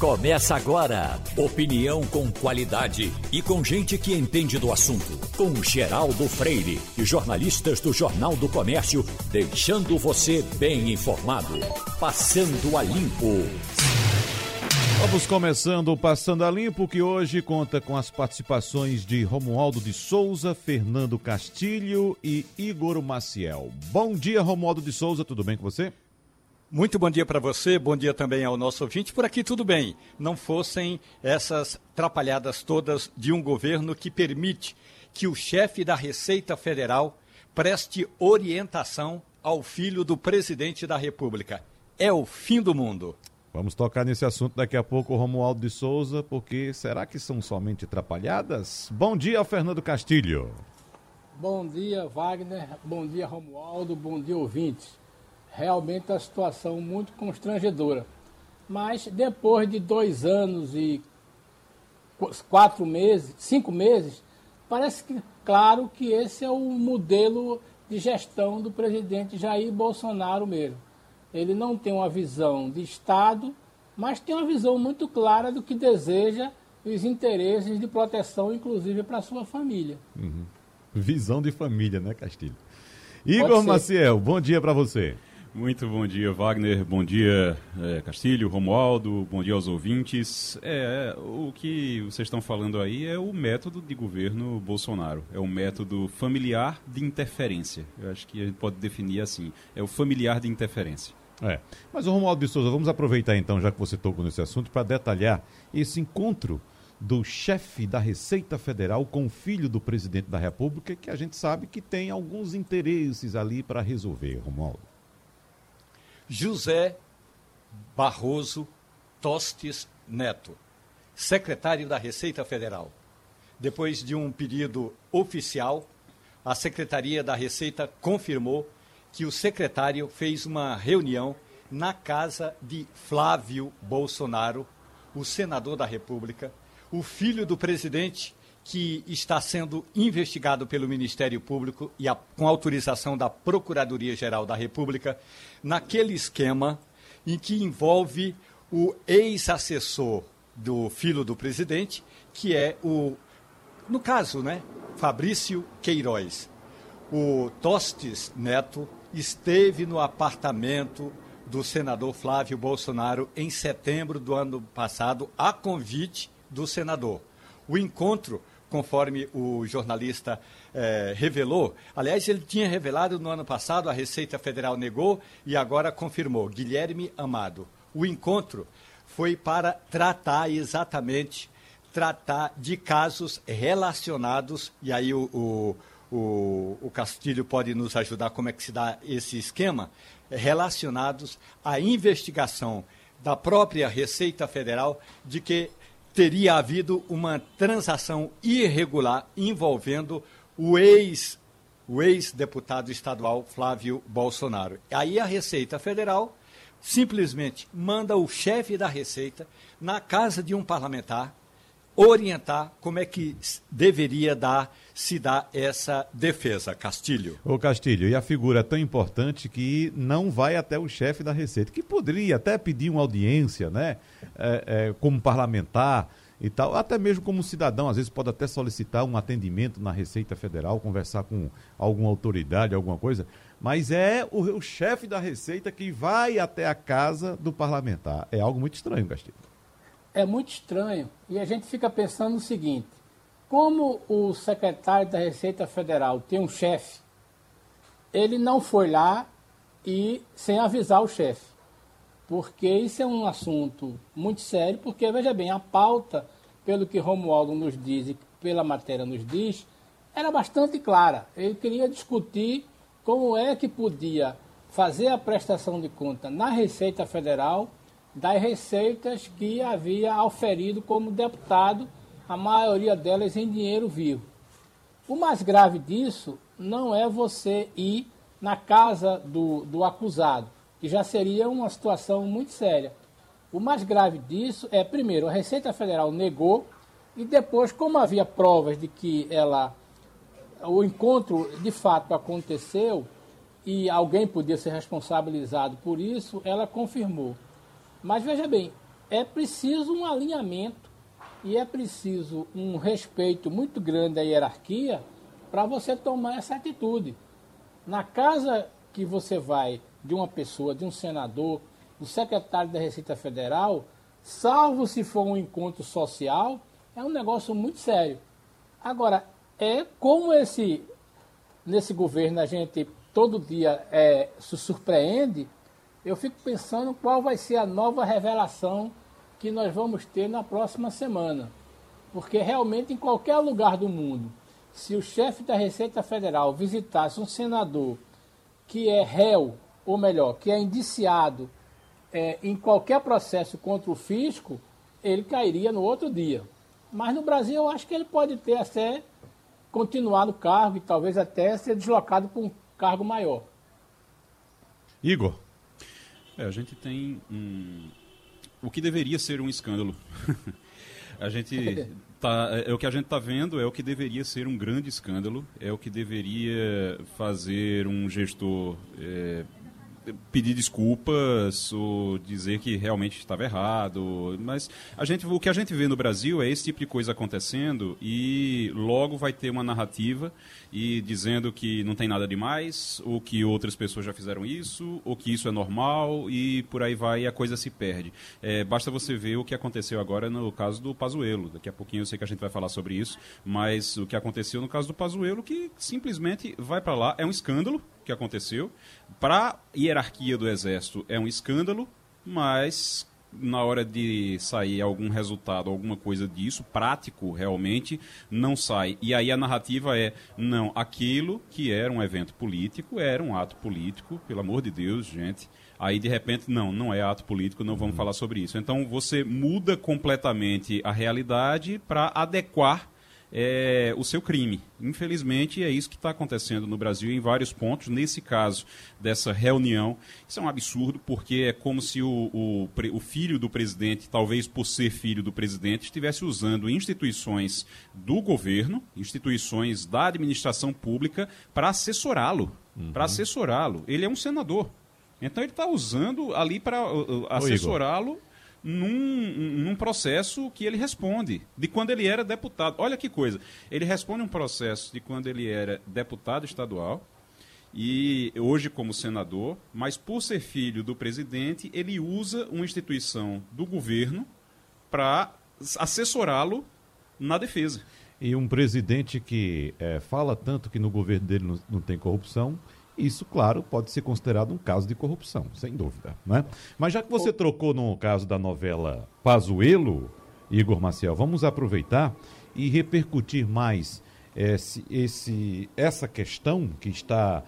Começa agora. Opinião com qualidade e com gente que entende do assunto. Com Geraldo Freire e jornalistas do Jornal do Comércio, deixando você bem informado. Passando a Limpo. Vamos começando o Passando a Limpo, que hoje conta com as participações de Romualdo de Souza, Fernando Castilho e Igor Maciel. Bom dia, Romualdo de Souza, tudo bem com você? Muito bom dia para você, bom dia também ao nosso ouvinte. Por aqui tudo bem. Não fossem essas trapalhadas todas de um governo que permite que o chefe da Receita Federal preste orientação ao filho do presidente da República. É o fim do mundo. Vamos tocar nesse assunto daqui a pouco, Romualdo de Souza, porque será que são somente atrapalhadas? Bom dia, Fernando Castilho. Bom dia, Wagner. Bom dia, Romualdo. Bom dia, ouvintes. Realmente a situação muito constrangedora. Mas depois de dois anos e quatro meses, cinco meses, parece que claro que esse é o modelo de gestão do presidente Jair Bolsonaro mesmo ele não tem uma visão de Estado, mas tem uma visão muito clara do que deseja e os interesses de proteção, inclusive para a sua família. Uhum. Visão de família, né, Castilho? Igor Maciel, bom dia para você. Muito bom dia, Wagner. Bom dia, é, Castilho, Romualdo. Bom dia aos ouvintes. É, o que vocês estão falando aí é o método de governo Bolsonaro. É o método familiar de interferência. Eu acho que a gente pode definir assim. É o familiar de interferência. É. Mas, Romualdo de Souza, vamos aproveitar então, já que você tocou nesse assunto, para detalhar esse encontro do chefe da Receita Federal com o filho do presidente da República, que a gente sabe que tem alguns interesses ali para resolver, Romualdo. José Barroso Tostes Neto, secretário da Receita Federal. Depois de um pedido oficial, a Secretaria da Receita confirmou que o secretário fez uma reunião na casa de Flávio Bolsonaro, o senador da República, o filho do presidente que está sendo investigado pelo Ministério Público e a, com autorização da Procuradoria-Geral da República, naquele esquema em que envolve o ex-assessor do filho do presidente, que é o, no caso, né, Fabrício Queiroz. O Tostes Neto esteve no apartamento do senador Flávio Bolsonaro em setembro do ano passado, a convite do senador. O encontro, conforme o jornalista eh, revelou, aliás, ele tinha revelado no ano passado, a Receita Federal negou e agora confirmou. Guilherme Amado. O encontro foi para tratar exatamente tratar de casos relacionados, e aí o, o o, o Castilho pode nos ajudar como é que se dá esse esquema, relacionados à investigação da própria Receita Federal de que teria havido uma transação irregular envolvendo o ex o ex-deputado estadual Flávio Bolsonaro. Aí a Receita Federal simplesmente manda o chefe da Receita na casa de um parlamentar orientar como é que deveria dar se dar essa defesa, Castilho. O Castilho, e a figura é tão importante que não vai até o chefe da Receita, que poderia até pedir uma audiência, né, é, é, como parlamentar e tal, até mesmo como cidadão, às vezes pode até solicitar um atendimento na Receita Federal, conversar com alguma autoridade, alguma coisa, mas é o, o chefe da Receita que vai até a casa do parlamentar. É algo muito estranho, Castilho é muito estranho. E a gente fica pensando o seguinte: como o secretário da Receita Federal tem um chefe, ele não foi lá e sem avisar o chefe. Porque isso é um assunto muito sério, porque veja bem, a pauta, pelo que Romualdo nos diz e pela matéria nos diz, era bastante clara. Ele queria discutir como é que podia fazer a prestação de conta na Receita Federal das receitas que havia auferido como deputado, a maioria delas em dinheiro vivo. O mais grave disso não é você ir na casa do, do acusado, que já seria uma situação muito séria. O mais grave disso é, primeiro, a Receita Federal negou, e depois, como havia provas de que ela o encontro de fato aconteceu e alguém podia ser responsabilizado por isso, ela confirmou. Mas veja bem, é preciso um alinhamento e é preciso um respeito muito grande à hierarquia para você tomar essa atitude. Na casa que você vai de uma pessoa, de um senador, do secretário da Receita Federal, salvo se for um encontro social, é um negócio muito sério. Agora, é como esse nesse governo a gente todo dia é, se surpreende, eu fico pensando qual vai ser a nova revelação que nós vamos ter na próxima semana. Porque realmente em qualquer lugar do mundo, se o chefe da Receita Federal visitasse um senador que é réu, ou melhor, que é indiciado é, em qualquer processo contra o fisco, ele cairia no outro dia. Mas no Brasil eu acho que ele pode ter até continuar no cargo e talvez até ser deslocado para um cargo maior. Igor. É, a gente tem um, o que deveria ser um escândalo. a gente tá, é, é, o que a gente está vendo é o que deveria ser um grande escândalo, é o que deveria fazer um gestor é, pedir desculpas ou dizer que realmente estava errado. Mas a gente, o que a gente vê no Brasil é esse tipo de coisa acontecendo e logo vai ter uma narrativa e dizendo que não tem nada demais, ou que outras pessoas já fizeram isso, ou que isso é normal e por aí vai e a coisa se perde. É, basta você ver o que aconteceu agora no caso do Pazuello. Daqui a pouquinho eu sei que a gente vai falar sobre isso, mas o que aconteceu no caso do Pazuello que simplesmente vai para lá é um escândalo que aconteceu. Para a hierarquia do Exército é um escândalo, mas na hora de sair algum resultado, alguma coisa disso, prático realmente, não sai. E aí a narrativa é: não, aquilo que era um evento político era um ato político, pelo amor de Deus, gente. Aí de repente, não, não é ato político, não vamos falar sobre isso. Então você muda completamente a realidade para adequar é, o seu crime. Infelizmente, é isso que está acontecendo no Brasil em vários pontos. Nesse caso dessa reunião, isso é um absurdo, porque é como se o, o, o filho do presidente, talvez por ser filho do presidente, estivesse usando instituições do governo, instituições da administração pública, para assessorá-lo. Uhum. Para assessorá-lo. Ele é um senador. Então ele está usando ali para uh, uh assessorá-lo num, num processo que ele responde, de quando ele era deputado. Olha que coisa. Ele responde um processo de quando ele era deputado estadual e hoje como senador, mas por ser filho do presidente, ele usa uma instituição do governo para assessorá-lo na defesa. E um presidente que é, fala tanto que no governo dele não, não tem corrupção isso, claro, pode ser considerado um caso de corrupção, sem dúvida. Né? Mas já que você trocou no caso da novela Pazuelo, Igor Maciel, vamos aproveitar e repercutir mais esse, esse, essa questão que está,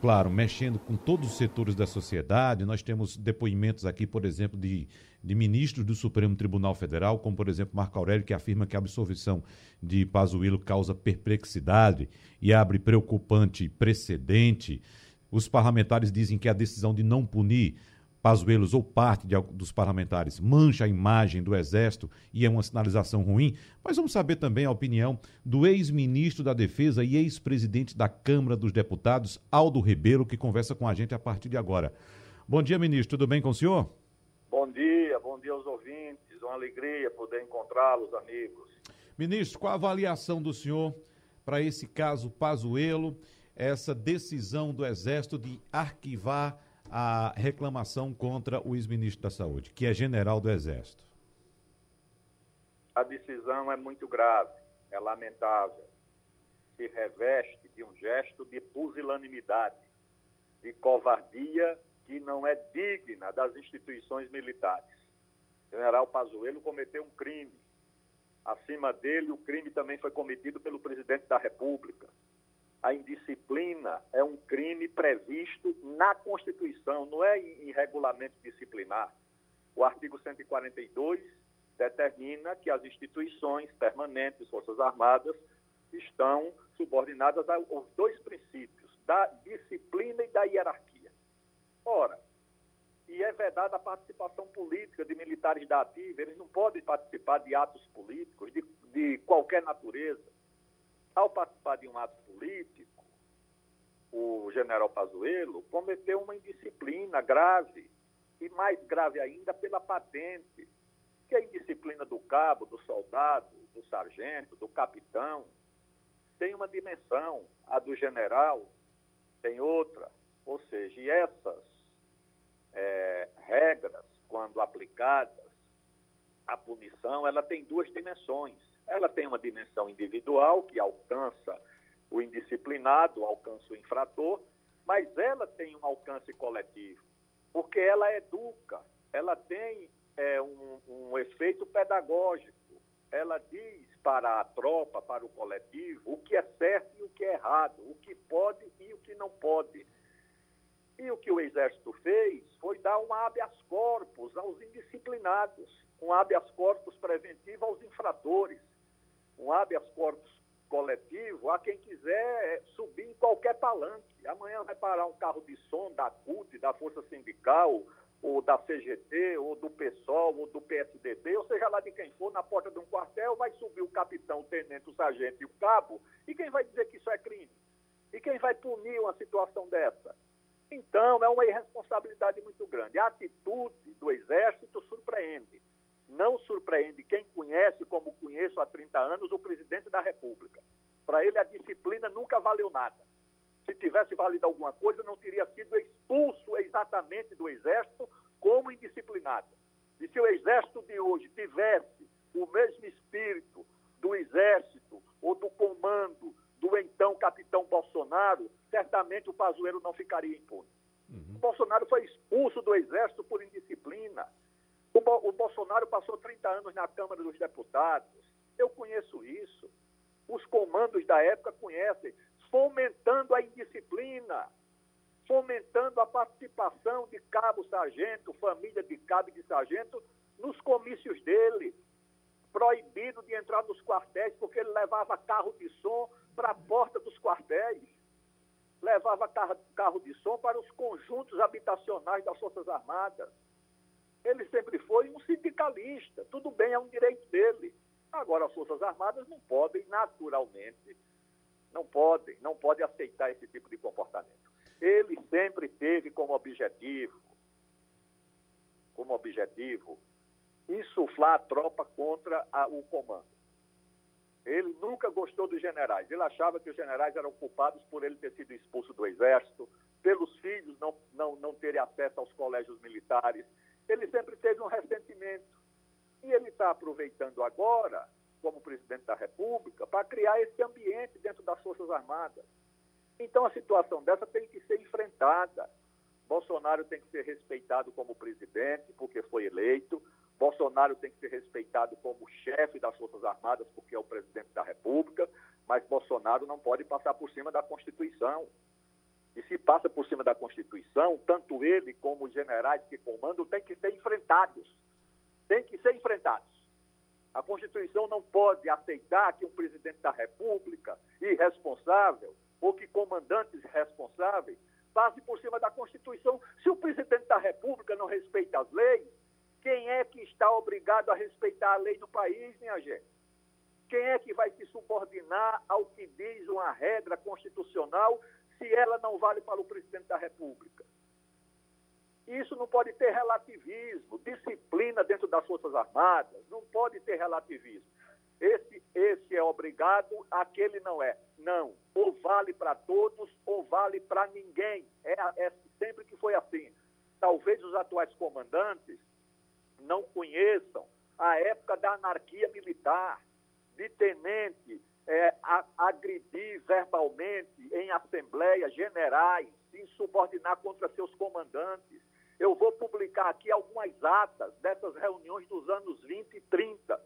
claro, mexendo com todos os setores da sociedade. Nós temos depoimentos aqui, por exemplo, de de ministros do Supremo Tribunal Federal, como por exemplo Marco Aurélio, que afirma que a absolvição de Pazuello causa perplexidade e abre preocupante precedente. Os parlamentares dizem que a decisão de não punir Pazuellos ou parte de, dos parlamentares mancha a imagem do Exército e é uma sinalização ruim, mas vamos saber também a opinião do ex-ministro da Defesa e ex-presidente da Câmara dos Deputados, Aldo Rebelo, que conversa com a gente a partir de agora. Bom dia, ministro. Tudo bem com o senhor? Bom dia, bom dia aos ouvintes. Uma alegria poder encontrá-los, amigos. Ministro, qual a avaliação do senhor para esse caso Pazuello, essa decisão do Exército de arquivar a reclamação contra o ex-ministro da Saúde, que é general do Exército? A decisão é muito grave, é lamentável. Se reveste de um gesto de pusilanimidade, de covardia que não é digna das instituições militares. O general Pazuello cometeu um crime. Acima dele, o crime também foi cometido pelo presidente da República. A indisciplina é um crime previsto na Constituição, não é em regulamento disciplinar. O artigo 142 determina que as instituições permanentes, Forças Armadas, estão subordinadas aos dois princípios, da disciplina e da hierarquia. Ora, e é vedada a participação política de militares da ativa, eles não podem participar de atos políticos de, de qualquer natureza. Ao participar de um ato político, o general Pazuello cometeu uma indisciplina grave, e mais grave ainda pela patente. que a indisciplina do cabo, do soldado, do sargento, do capitão, tem uma dimensão, a do general tem outra. Ou seja, essas é, regras, quando aplicadas, a punição ela tem duas dimensões. Ela tem uma dimensão individual, que alcança o indisciplinado, alcança o infrator, mas ela tem um alcance coletivo, porque ela educa, ela tem é, um, um efeito pedagógico, ela diz para a tropa, para o coletivo, o que é certo e o que é errado, o que pode e o que não pode. E o que o Exército fez foi dar um habeas corpus aos indisciplinados, um habeas corpus preventivo aos infratores, um habeas corpus coletivo a quem quiser subir em qualquer palanque. Amanhã vai parar um carro de som da CUT, da Força Sindical, ou da CGT, ou do PSOL, ou do PSDB, ou seja lá de quem for, na porta de um quartel, vai subir o capitão, o tenente, o sargento e o cabo, e quem vai dizer que isso é crime? E quem vai punir uma situação dessa? Então, é uma irresponsabilidade muito grande. A atitude do Exército surpreende. Não surpreende quem conhece, como conheço há 30 anos, o presidente da República. Para ele, a disciplina nunca valeu nada se tivesse valido alguma coisa, não teria sido expulso exatamente do Exército como indisciplinado. E se o Exército de hoje tivesse o mesmo espírito do Exército ou do comando do então capitão Bolsonaro, certamente o Pazuello não ficaria impune. Uhum. O Bolsonaro foi expulso do Exército por indisciplina. O, Bo o Bolsonaro passou 30 anos na Câmara dos Deputados. Eu conheço isso. Os comandos da época conhecem fomentando a indisciplina, fomentando a participação de cabo sargento, família de cabo e de sargento, nos comícios dele, proibido de entrar nos quartéis porque ele levava carro de som para a porta dos quartéis, levava carro, de som para os conjuntos habitacionais das Forças Armadas. Ele sempre foi um sindicalista, tudo bem, é um direito dele. Agora, as Forças Armadas não podem, naturalmente, não pode, não pode aceitar esse tipo de comportamento. Ele sempre teve como objetivo, como objetivo, insuflar a tropa contra a, o comando. Ele nunca gostou dos generais. Ele achava que os generais eram culpados por ele ter sido expulso do exército, pelos filhos não, não, não terem acesso aos colégios militares. Ele sempre teve um ressentimento. E ele está aproveitando agora como presidente da República para criar esse ambiente dentro das Forças Armadas. Então, a situação dessa tem que ser enfrentada. Bolsonaro tem que ser respeitado como presidente, porque foi eleito. Bolsonaro tem que ser respeitado como chefe das Forças Armadas, porque é o presidente da República. Mas Bolsonaro não pode passar por cima da Constituição. E se passa por cima da Constituição, tanto ele como os generais que comandam têm que ser enfrentados. Têm que ser enfrentados. A Constituição não pode aceitar que um presidente da República irresponsável ou que comandantes responsáveis passe por cima da Constituição. Se o presidente da República não respeita as leis, quem é que está obrigado a respeitar a lei do país, minha gente? Quem é que vai se subordinar ao que diz uma regra constitucional se ela não vale para o presidente da República? Isso não pode ter relativismo, disciplina dentro das Forças Armadas, não pode ter relativismo. Esse, esse é obrigado, aquele não é. Não, ou vale para todos ou vale para ninguém. É, é sempre que foi assim. Talvez os atuais comandantes não conheçam a época da anarquia militar, de tenente é, a, agredir verbalmente em assembleia generais, se insubordinar contra seus comandantes. Eu vou publicar aqui algumas atas dessas reuniões dos anos 20 e 30,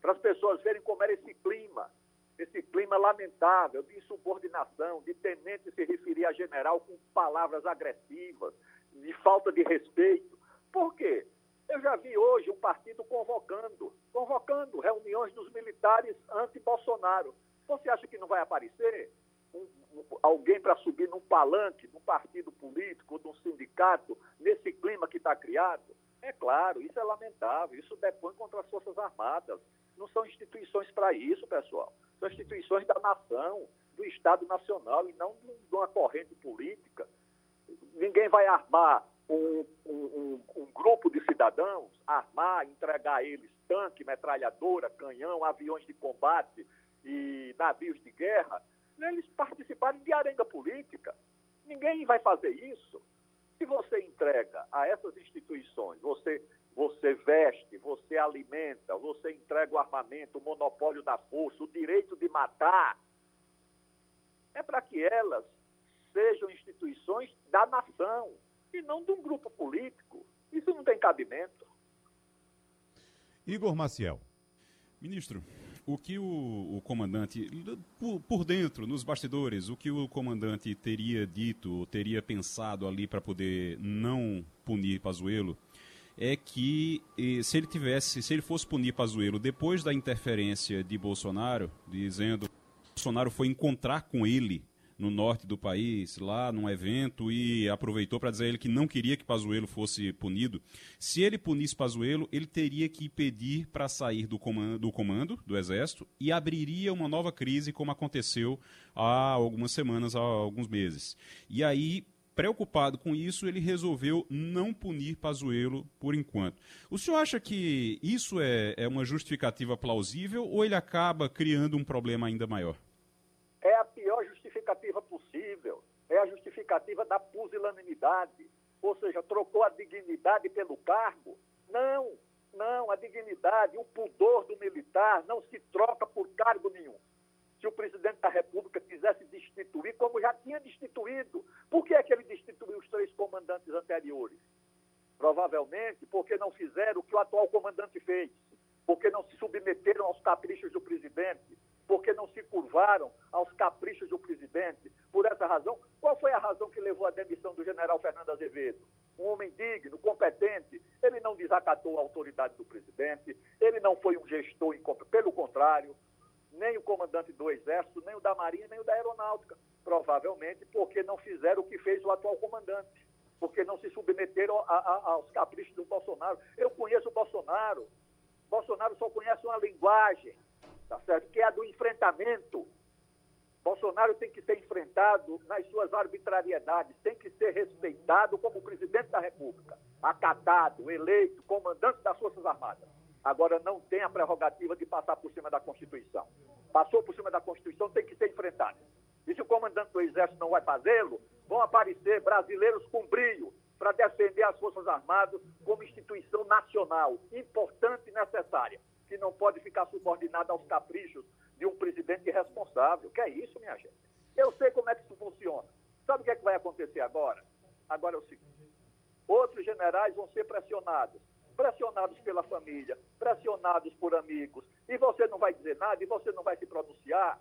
para as pessoas verem como era esse clima, esse clima lamentável de insubordinação, de tenente se referir a general com palavras agressivas, de falta de respeito. Por quê? Eu já vi hoje um partido convocando, convocando reuniões dos militares anti-Bolsonaro. Você acha que não vai aparecer? um, alguém para subir num palanque, num partido político, num sindicato, nesse clima que está criado? É claro, isso é lamentável, isso depõe contra as Forças Armadas. Não são instituições para isso, pessoal. São instituições da nação, do Estado Nacional e não de uma corrente política. Ninguém vai armar um, um, um, grupo de cidadãos, armar, entregar a eles tanque, metralhadora, canhão, aviões de combate e navios de guerra, eles participarem de arenga política. Ninguém vai fazer isso. Se você entrega a essas instituições, você, você veste, você alimenta, você entrega o armamento, o monopólio da força, o direito de matar, é para que elas sejam instituições da nação e não de um grupo político. Isso não tem cabimento. Igor Maciel. Ministro, o que o, o comandante, por, por, dentro, nos bastidores, o que o comandante teria dito, teria pensado ali para poder não punir Pazuello, é que se ele tivesse, se ele fosse punir Pazuello depois da interferência de Bolsonaro, dizendo que Bolsonaro foi encontrar com ele no norte do país, lá num evento, e aproveitou para dizer ele que não queria que Pazuello fosse punido. Se ele punisse Pazuello, ele teria que pedir para sair do comando, do comando do Exército e abriria uma nova crise, como aconteceu há algumas semanas, há alguns meses. E aí, preocupado com isso, ele resolveu não punir Pazuello por enquanto. O senhor acha que isso é, é uma justificativa plausível ou ele acaba criando um problema ainda maior? É a. É a justificativa da pusilanimidade. Ou seja, trocou a dignidade pelo cargo. Não, não, a dignidade, o pudor do militar não se troca por cargo nenhum. Se o presidente da República quisesse destituir, como já tinha destituído, por que é que ele destituiu os três comandantes anteriores? Provavelmente porque não fizeram o que o atual comandante fez, porque não se submeteram aos caprichos do presidente, porque não se curvaram aos caprichos do presidente. Por essa razão, qual foi a razão que levou à demissão do general Fernando Azevedo? Um homem digno, competente, ele não desacatou a autoridade do presidente, ele não foi um gestor incompetente, pelo contrário, nem o comandante do Exército, nem o da Marinha, nem o da Aeronáutica. Provavelmente porque não fizeram o que fez o atual comandante, porque não se submeteram a, a, aos caprichos do Bolsonaro. Eu conheço o Bolsonaro. Bolsonaro só conhece uma linguagem tá certo? que é a do enfrentamento. Bolsonaro tem que ser enfrentado nas suas arbitrariedades, tem que ser respeitado como presidente da República, acatado, eleito, comandante das Forças Armadas. Agora não tem a prerrogativa de passar por cima da Constituição. Passou por cima da Constituição, tem que ser enfrentado. E se o comandante do Exército não vai fazê-lo, vão aparecer brasileiros com brilho para defender as Forças Armadas como instituição nacional, importante e necessária que não pode ficar subordinado aos caprichos de um presidente irresponsável. Que é isso, minha gente? Eu sei como é que isso funciona. Sabe o que, é que vai acontecer agora? Agora é o seguinte: outros generais vão ser pressionados. Pressionados pela família, pressionados por amigos, e você não vai dizer nada, e você não vai se pronunciar.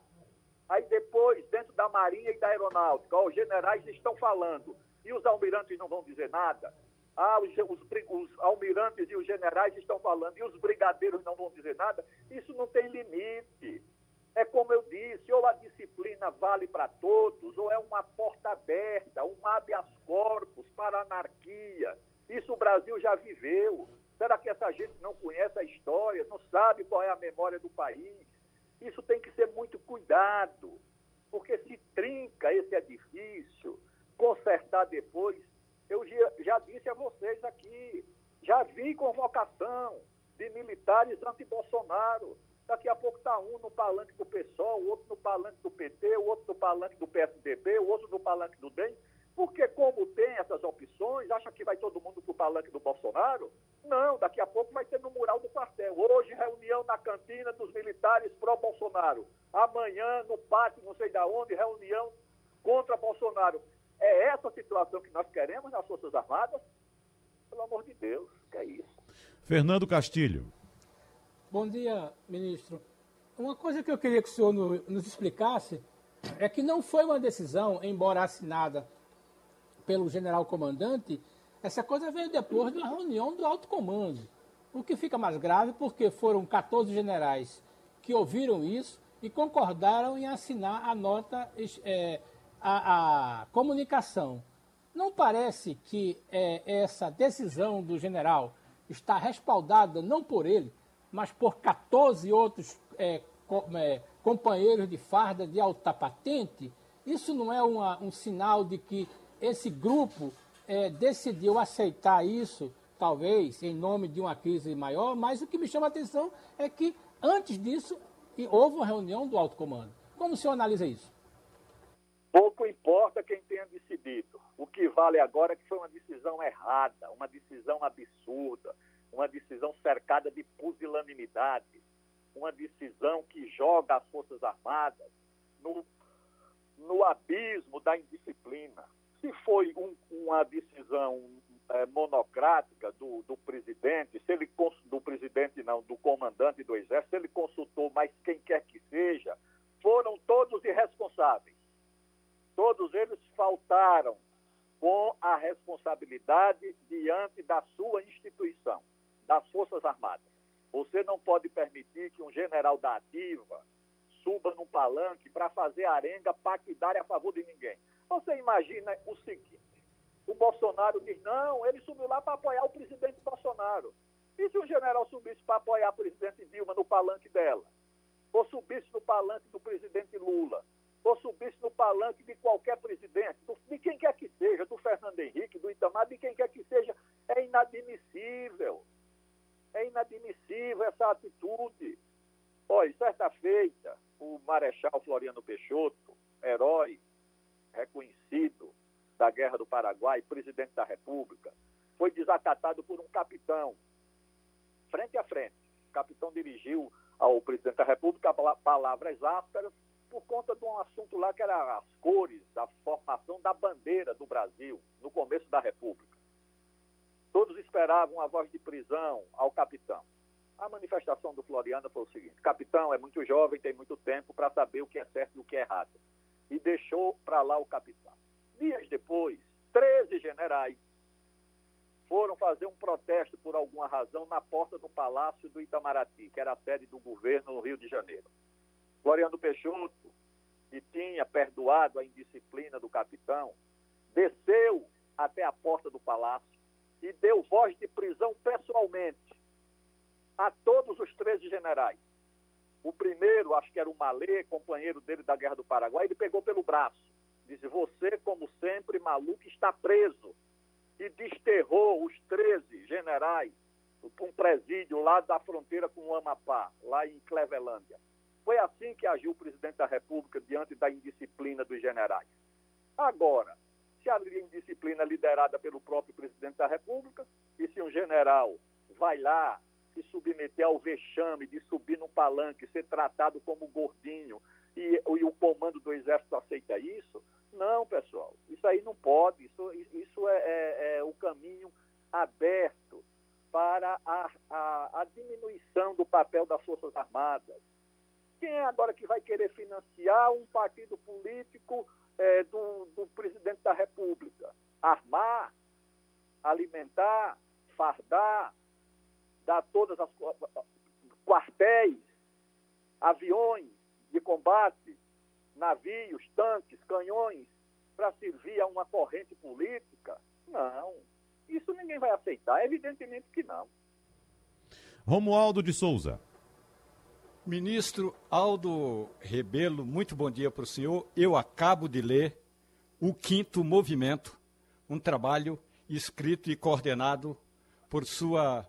Aí depois, dentro da Marinha e da Aeronáutica, ó, os generais estão falando, e os almirantes não vão dizer nada. Ah, os, os, os, almirantes e os generais estão falando e os brigadeiros não vão dizer nada. Isso não tem limite. É como eu disse, ou a disciplina vale para todos, ou é uma porta aberta, um habeas corpus para anarquia. Isso o Brasil já viveu. Será que essa gente não conhece a história, não sabe qual é a memória do país? Isso tem que ser muito cuidado, porque se trinca esse edifício, consertar depois eu já disse a vocês aqui, já vi convocação de militares anti-Bolsonaro. Daqui a pouco está um no palanque do PSOL, o outro no palanque do PT, o outro no palanque do PSDB, o outro no palanque do DEM. Porque como tem essas opções, acha que vai todo mundo para o palanque do Bolsonaro? Não, daqui a pouco vai ter no mural do quartel. Hoje, reunião na cantina dos militares pró-Bolsonaro. Amanhã, no pátio, não sei da onde, reunião contra Bolsonaro. É essa situação que nós queremos nas Forças Armadas? Pelo amor de Deus, que é isso. Fernando Castilho. Bom dia, ministro. Uma coisa que eu queria que o senhor nos explicasse é que não foi uma decisão, embora assinada pelo general comandante, essa coisa veio depois de uma reunião do alto comando. O que fica mais grave porque foram 14 generais que ouviram isso e concordaram em assinar a nota é, a, a comunicação. Não parece que é, essa decisão do general está respaldada não por ele, mas por 14 outros é, é, companheiros de farda de alta patente? Isso não é uma, um sinal de que esse grupo é, decidiu aceitar isso, talvez em nome de uma crise maior, mas o que me chama a atenção é que antes disso houve uma reunião do alto comando. Como o senhor analisa isso? Pouco importa quem tenha decidido. O que vale agora é que foi uma decisão errada, uma decisão absurda, uma decisão cercada de pusilanimidade, uma decisão que joga as Forças Armadas no, no abismo da indisciplina. Se foi um, uma decisão é, monocrática do, do presidente, se ele do presidente não, do comandante do exército, se ele consultou mais quem quer que seja, foram todos irresponsáveis. Todos eles faltaram com a responsabilidade diante da sua instituição, das Forças Armadas. Você não pode permitir que um general da ativa suba num palanque para fazer arenga partidária a favor de ninguém. Você imagina o seguinte: o Bolsonaro diz, não, ele subiu lá para apoiar o presidente Bolsonaro. E se o general subisse para apoiar a presidente Dilma no palanque dela? Ou subisse no palanque do presidente Lula? Ou subisse no palanque de qualquer presidente, de quem quer que seja, do Fernando Henrique, do Itamar, de quem quer que seja, é inadmissível. É inadmissível essa atitude. Olha, certa feita, o Marechal Floriano Peixoto, herói reconhecido da Guerra do Paraguai, presidente da República, foi desacatado por um capitão, frente a frente. O capitão dirigiu ao presidente da República palavras ásperas por conta de um assunto lá que era as cores, a formação da bandeira do Brasil no começo da República. Todos esperavam a voz de prisão ao capitão. A manifestação do Floriano foi o seguinte: capitão é muito jovem, tem muito tempo para saber o que é certo e o que é errado. E deixou para lá o capitão. Dias depois, 13 generais foram fazer um protesto por alguma razão na porta do Palácio do Itamaraty, que era a sede do governo no Rio de Janeiro. Floriano Peixoto, que tinha perdoado a indisciplina do capitão, desceu até a porta do palácio e deu voz de prisão pessoalmente a todos os 13 generais. O primeiro, acho que era o Malê, companheiro dele da Guerra do Paraguai, ele pegou pelo braço. Disse: Você, como sempre, maluco, está preso. E desterrou os 13 generais para um presídio lá da fronteira com o Amapá, lá em Clevelândia. Foi assim que agiu o presidente da República diante da indisciplina dos generais. Agora, se a indisciplina é liderada pelo próprio presidente da República, e se um general vai lá se submeter ao vexame de subir no palanque, ser tratado como gordinho, e, e, o comando do Exército aceita isso? Não, pessoal, isso aí não pode, isso, isso é, é, é o caminho aberto para a, a, a diminuição do papel das Forças Armadas quem agora que vai querer financiar um partido político é, do, do presidente da República? Armar, alimentar, fardar, dar todas as quartéis, aviões de combate, navios, tanques, canhões, para servir a uma corrente política? Não. Isso ninguém vai aceitar, evidentemente que não. Romualdo de Souza. Ministro Aldo Rebelo, muito bom dia para o senhor. Eu acabo de ler O Quinto Movimento, um trabalho escrito e coordenado por sua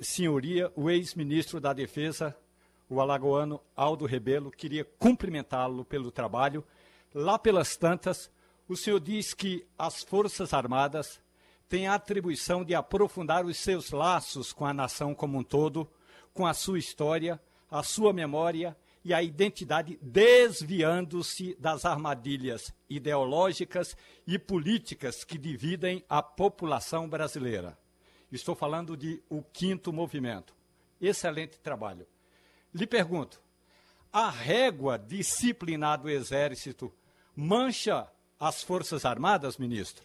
senhoria, o ex-ministro da Defesa, o alagoano Aldo Rebelo. Queria cumprimentá-lo pelo trabalho. Lá pelas tantas, o senhor diz que as Forças Armadas têm a atribuição de aprofundar os seus laços com a nação como um todo, com a sua história a sua memória e a identidade, desviando-se das armadilhas ideológicas e políticas que dividem a população brasileira. Estou falando de o quinto movimento. Excelente trabalho. Lhe pergunto: a régua disciplinar do Exército mancha as Forças Armadas, ministro?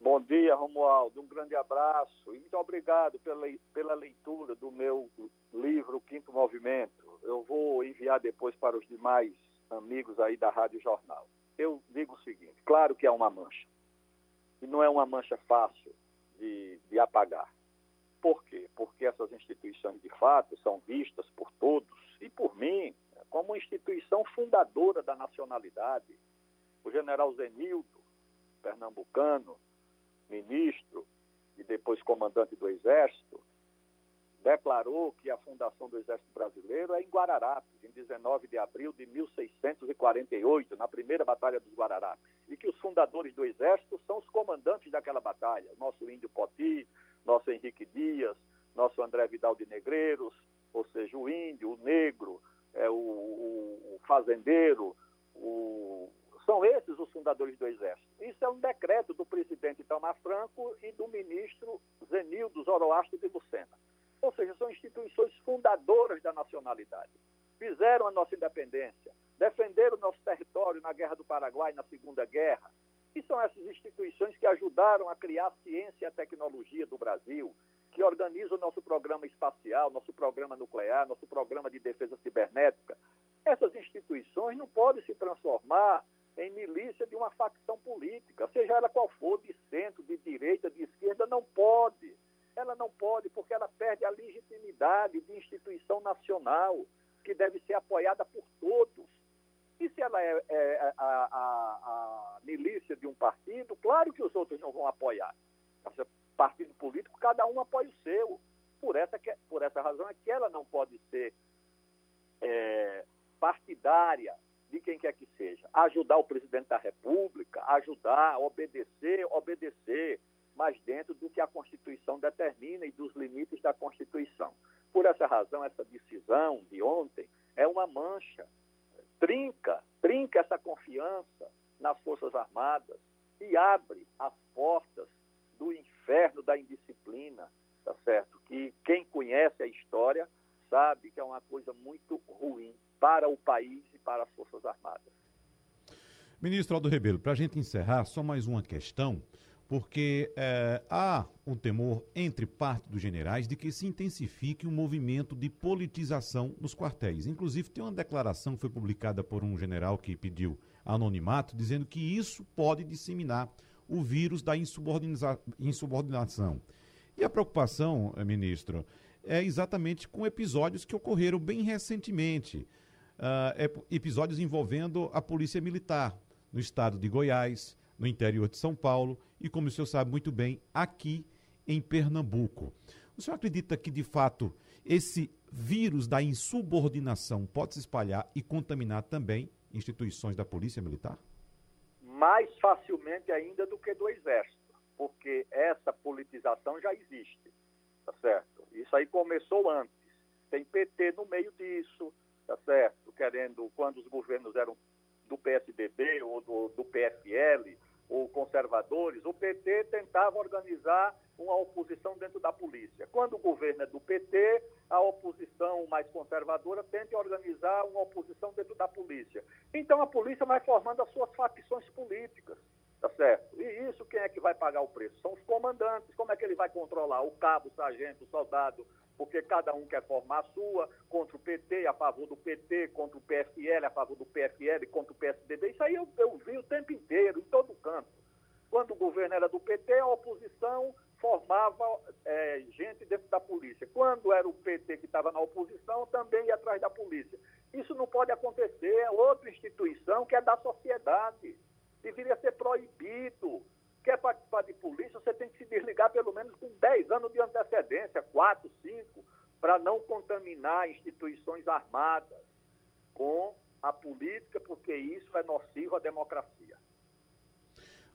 Bom dia, Romualdo. Um grande abraço e muito obrigado pela, pela leitura do meu livro Quinto Movimento. Eu vou enviar depois para os demais amigos aí da Rádio Jornal. Eu digo o seguinte: claro que é uma mancha. E não é uma mancha fácil de, de apagar. Por quê? Porque essas instituições, de fato, são vistas por todos e por mim como instituição fundadora da nacionalidade. O general Zenildo, pernambucano, ministro e depois comandante do Exército, declarou que a fundação do Exército Brasileiro é em Guararapes, em 19 de abril de 1648, na primeira Batalha dos Guararapes, e que os fundadores do Exército são os comandantes daquela batalha, nosso índio Poti, nosso Henrique Dias, nosso André Vidal de Negreiros, ou seja, o índio, o negro, é, o, o fazendeiro, o... são esses os fundadores do Exército. Isso é um decreto do presidente Itamar Franco e do ministro Zenildo Zoroastro de Lucena. Ou seja, são instituições fundadoras da nacionalidade. Fizeram a nossa independência, defenderam o nosso território na Guerra do Paraguai, na Segunda Guerra. E são essas instituições que ajudaram a criar a ciência e a tecnologia do Brasil, que organizam o nosso programa espacial, nosso programa nuclear, nosso programa de defesa cibernética. Essas instituições não podem se transformar em milícia de uma facção política, seja ela qual for, de centro, de direita, de esquerda, não pode. Ela não pode, porque ela perde a legitimidade de instituição nacional, que deve ser apoiada por todos. E se ela é, é a, a, a, milícia de um partido, claro que os outros não vão apoiar. Partido político, cada um apoia o seu. Por essa, por essa razão é que ela não pode ser é, partidária de quem quer que seja. Ajudar o presidente da República, ajudar, obedecer, obedecer mas dentro do que a Constituição determina e dos limites da Constituição. Por essa razão, essa decisão de ontem é uma mancha, trinca, trinca essa confiança nas Forças Armadas e abre as portas do inferno da indisciplina, tá certo? Que quem conhece a história sabe que é uma coisa muito ruim para o país e para as Forças Armadas. Ministro Aldo Rebelo, para a gente encerrar, só mais uma questão porque é, há um temor entre parte dos generais de que se intensifique um movimento de politização nos quartéis. Inclusive, tem uma declaração que foi publicada por um general que pediu anonimato, dizendo que isso pode disseminar o vírus da insubordina insubordinação. E a preocupação, eh, ministro, é exatamente com episódios que ocorreram bem recentemente. Uh, episódios envolvendo a Polícia Militar no estado de Goiás, no interior de São Paulo e, como o senhor sabe muito bem, aqui em Pernambuco. O senhor acredita que, de fato, esse vírus da insubordinação pode se espalhar e contaminar também instituições da Polícia Militar? Mais facilmente ainda do que do Exército, porque essa politização já existe, tá certo? Isso aí começou antes. Tem PT no meio disso, tá certo? Querendo, quando os governos eram do PSDB ou do, do PFL, ou conservadores, o PT tentava organizar uma oposição dentro da polícia. Quando o governo é do PT, a oposição mais conservadora tenta organizar uma oposição dentro da polícia. Então a polícia vai formando as suas facções políticas, tá certo? E isso quem é que vai pagar o preço? São os comandantes. Como é que ele vai controlar o cabo, o sargento, o soldado, porque cada um quer formar a sua, contra o PT, a favor do PT, contra o PFL, a favor do PFL, contra o PSDB. Isso aí eu, eu vi o tempo inteiro, em todo canto. Quando o governo era do PT, a oposição formava é, gente dentro da polícia. Quando era o PT que estava na oposição, também ia atrás da polícia. Isso não pode acontecer, é outra instituição que é da sociedade. Deveria ser proibido quer participar de polícia, você tem que se desligar pelo menos com 10 anos de antecedência, 4, 5, para não contaminar instituições armadas com a política, porque isso é nocivo à democracia.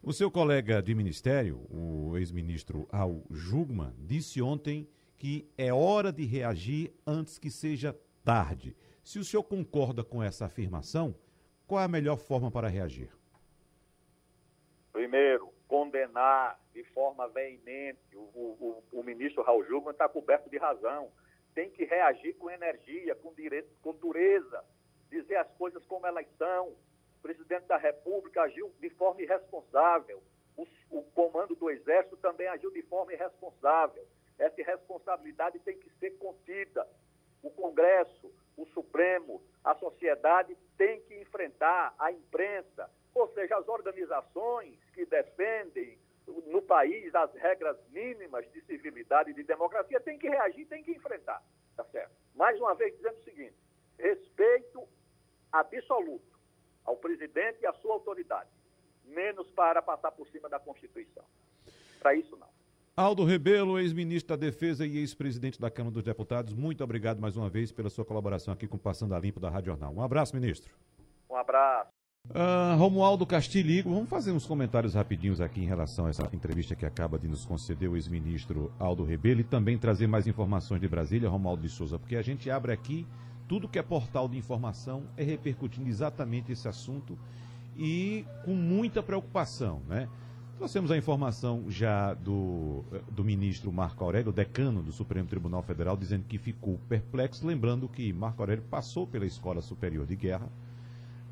O seu colega de ministério, o ex-ministro Al Jugman, disse ontem que é hora de reagir antes que seja tarde. Se o senhor concorda com essa afirmação, qual é a melhor forma para reagir? Primeiro, condenar de forma veemente. O, o, o ministro Raul Jugman está coberto de razão. Tem que reagir com energia, com, direito, com dureza, dizer as coisas como elas são. O presidente da República agiu de forma irresponsável. O, o comando do Exército também agiu de forma irresponsável. Essa irresponsabilidade tem que ser contida. O Congresso, o Supremo, a sociedade tem que enfrentar a imprensa, ou seja, as organizações que defendem no país as regras mínimas de civilidade e de democracia têm que reagir, têm que enfrentar, tá certo? Mais uma vez dizendo o seguinte, respeito absoluto ao presidente e à sua autoridade, menos para passar por cima da Constituição. para isso não. Aldo Rebelo, ex-ministro da Defesa e ex-presidente da Câmara dos Deputados, muito obrigado mais uma vez pela sua colaboração aqui com Passando a Limpo da Rádio Jornal. Um abraço, ministro. Um abraço. Uh, Romualdo Castilho, vamos fazer uns comentários rapidinhos aqui em relação a essa entrevista que acaba de nos conceder o ex-ministro Aldo Rebelo e também trazer mais informações de Brasília, Romualdo de Souza, porque a gente abre aqui tudo que é portal de informação é repercutindo exatamente esse assunto e com muita preocupação, né? Trouxemos a informação já do, do ministro Marco Aurélio, decano do Supremo Tribunal Federal, dizendo que ficou perplexo, lembrando que Marco Aurélio passou pela Escola Superior de Guerra.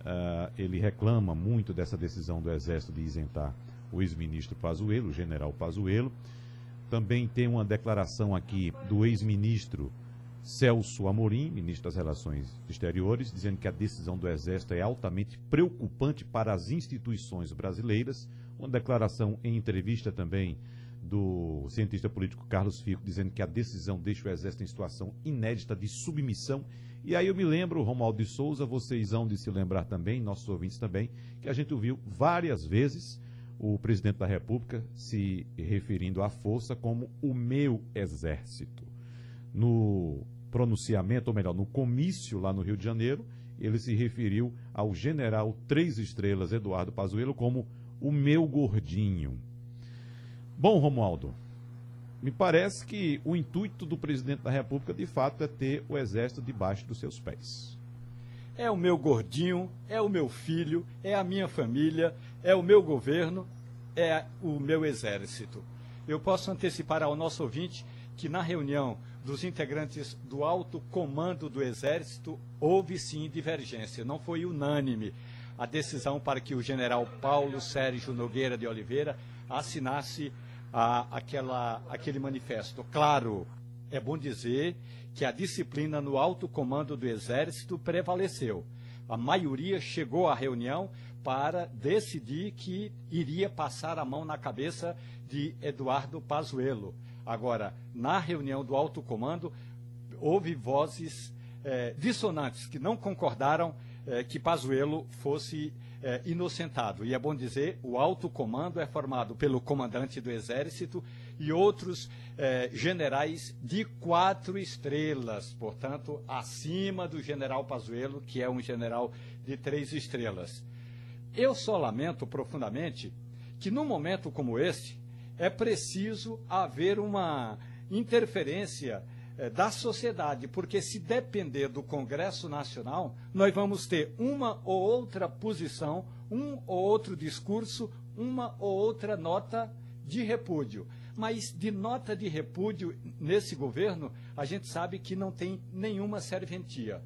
Uh, ele reclama muito dessa decisão do Exército de isentar o ex-ministro Pazuello, o general Pazuello. Também tem uma declaração aqui do ex-ministro Celso Amorim, ministro das Relações Exteriores, dizendo que a decisão do Exército é altamente preocupante para as instituições brasileiras. Uma declaração em entrevista também do cientista político Carlos Fico, dizendo que a decisão deixa o Exército em situação inédita de submissão. E aí eu me lembro, Romualdo de Souza, vocês hão de se lembrar também, nossos ouvintes também, que a gente ouviu várias vezes o presidente da República se referindo à força como o meu exército. No pronunciamento, ou melhor, no comício lá no Rio de Janeiro, ele se referiu ao general Três Estrelas Eduardo Pazuello como o meu gordinho. Bom, Romualdo, me parece que o intuito do presidente da República, de fato, é ter o exército debaixo dos seus pés. É o meu gordinho, é o meu filho, é a minha família, é o meu governo, é o meu exército. Eu posso antecipar ao nosso ouvinte que na reunião dos integrantes do alto comando do Exército houve sim divergência, não foi unânime a decisão para que o general Paulo Sérgio Nogueira de Oliveira assinasse a, aquela, aquele manifesto. Claro, é bom dizer que a disciplina no alto comando do Exército prevaleceu. A maioria chegou à reunião para decidir que iria passar a mão na cabeça de Eduardo Pazuello. Agora, na reunião do alto comando, houve vozes eh, dissonantes que não concordaram eh, que Pazuello fosse eh, inocentado. E é bom dizer, o alto comando é formado pelo comandante do Exército e outros eh, generais de quatro estrelas, portanto, acima do general Pazuello, que é um general de três estrelas. Eu só lamento profundamente que num momento como esse é preciso haver uma interferência é, da sociedade, porque se depender do Congresso Nacional, nós vamos ter uma ou outra posição, um ou outro discurso, uma ou outra nota de repúdio. Mas de nota de repúdio nesse governo, a gente sabe que não tem nenhuma serventia.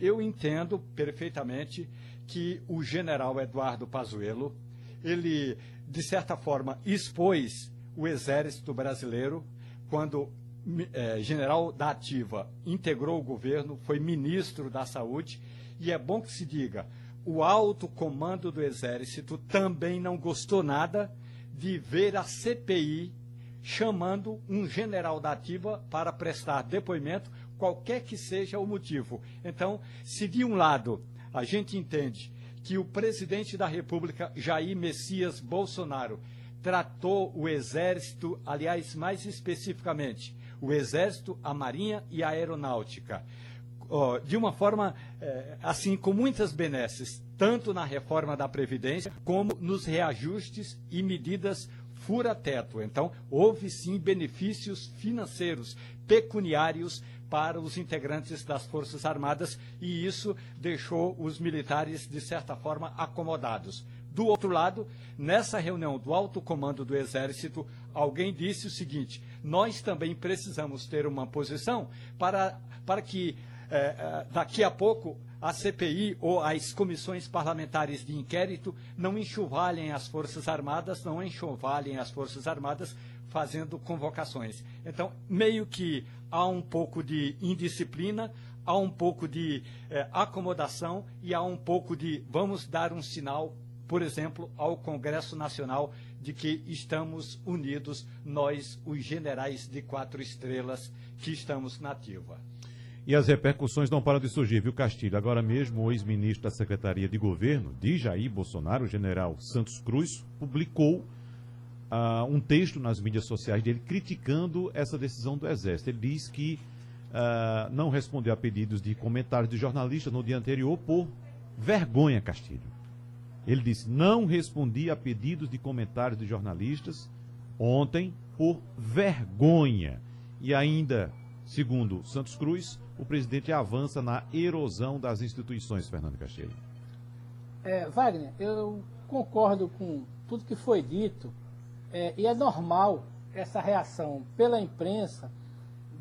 Eu entendo perfeitamente que o general Eduardo Pazuello, ele, de certa forma, expôs o exército brasileiro quando é, general da ativa integrou o governo, foi ministro da saúde, e é bom que se diga, o alto comando do exército também não gostou nada de ver a CPI chamando um general da ativa para prestar depoimento, qualquer que seja o motivo. Então, se de um lado a gente entende que o presidente da República, Jair Messias Bolsonaro, tratou o Exército, aliás, mais especificamente, o Exército, a Marinha e a Aeronáutica, de uma forma, eh, assim, com muitas benesses, tanto na reforma da Previdência, como nos reajustes e medidas fura-teto. Então, houve sim benefícios financeiros, pecuniários para os integrantes das Forças Armadas e isso deixou os militares, de certa forma, acomodados. Do outro lado, nessa reunião do alto comando do Exército, alguém disse o seguinte: nós também precisamos ter uma posição para, para que é, daqui a pouco a CPI ou as comissões parlamentares de inquérito não enxovalhem as Forças Armadas, não enxovalhem as Forças Armadas fazendo convocações. Então, meio que há um pouco de indisciplina, há um pouco de eh, acomodação e há um pouco de vamos dar um sinal por exemplo, ao Congresso Nacional de que estamos unidos, nós, os generais de quatro estrelas, que estamos na ativa. E as repercussões não param de surgir, viu, Castilho? Agora mesmo, o ex-ministro da Secretaria de Governo, de Jair Bolsonaro, o general Santos Cruz, publicou uh, um texto nas mídias sociais dele criticando essa decisão do Exército. Ele diz que uh, não respondeu a pedidos de comentários de jornalistas no dia anterior por vergonha, Castilho. Ele disse: não respondi a pedidos de comentários de jornalistas ontem por vergonha. E ainda, segundo Santos Cruz, o presidente avança na erosão das instituições, Fernando Castilho. É, Wagner, eu concordo com tudo que foi dito é, e é normal essa reação pela imprensa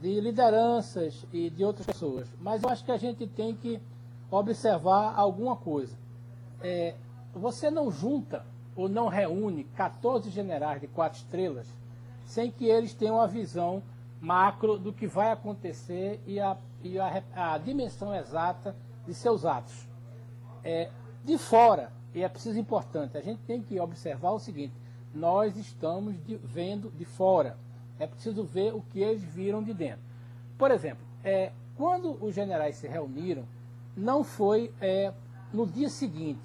de lideranças e de outras pessoas. Mas eu acho que a gente tem que observar alguma coisa. É, você não junta ou não reúne 14 generais de quatro estrelas sem que eles tenham a visão macro do que vai acontecer e a, e a, a dimensão exata de seus atos. É, de fora, e é preciso importante, a gente tem que observar o seguinte: nós estamos de, vendo de fora. É preciso ver o que eles viram de dentro. Por exemplo, é, quando os generais se reuniram, não foi é, no dia seguinte.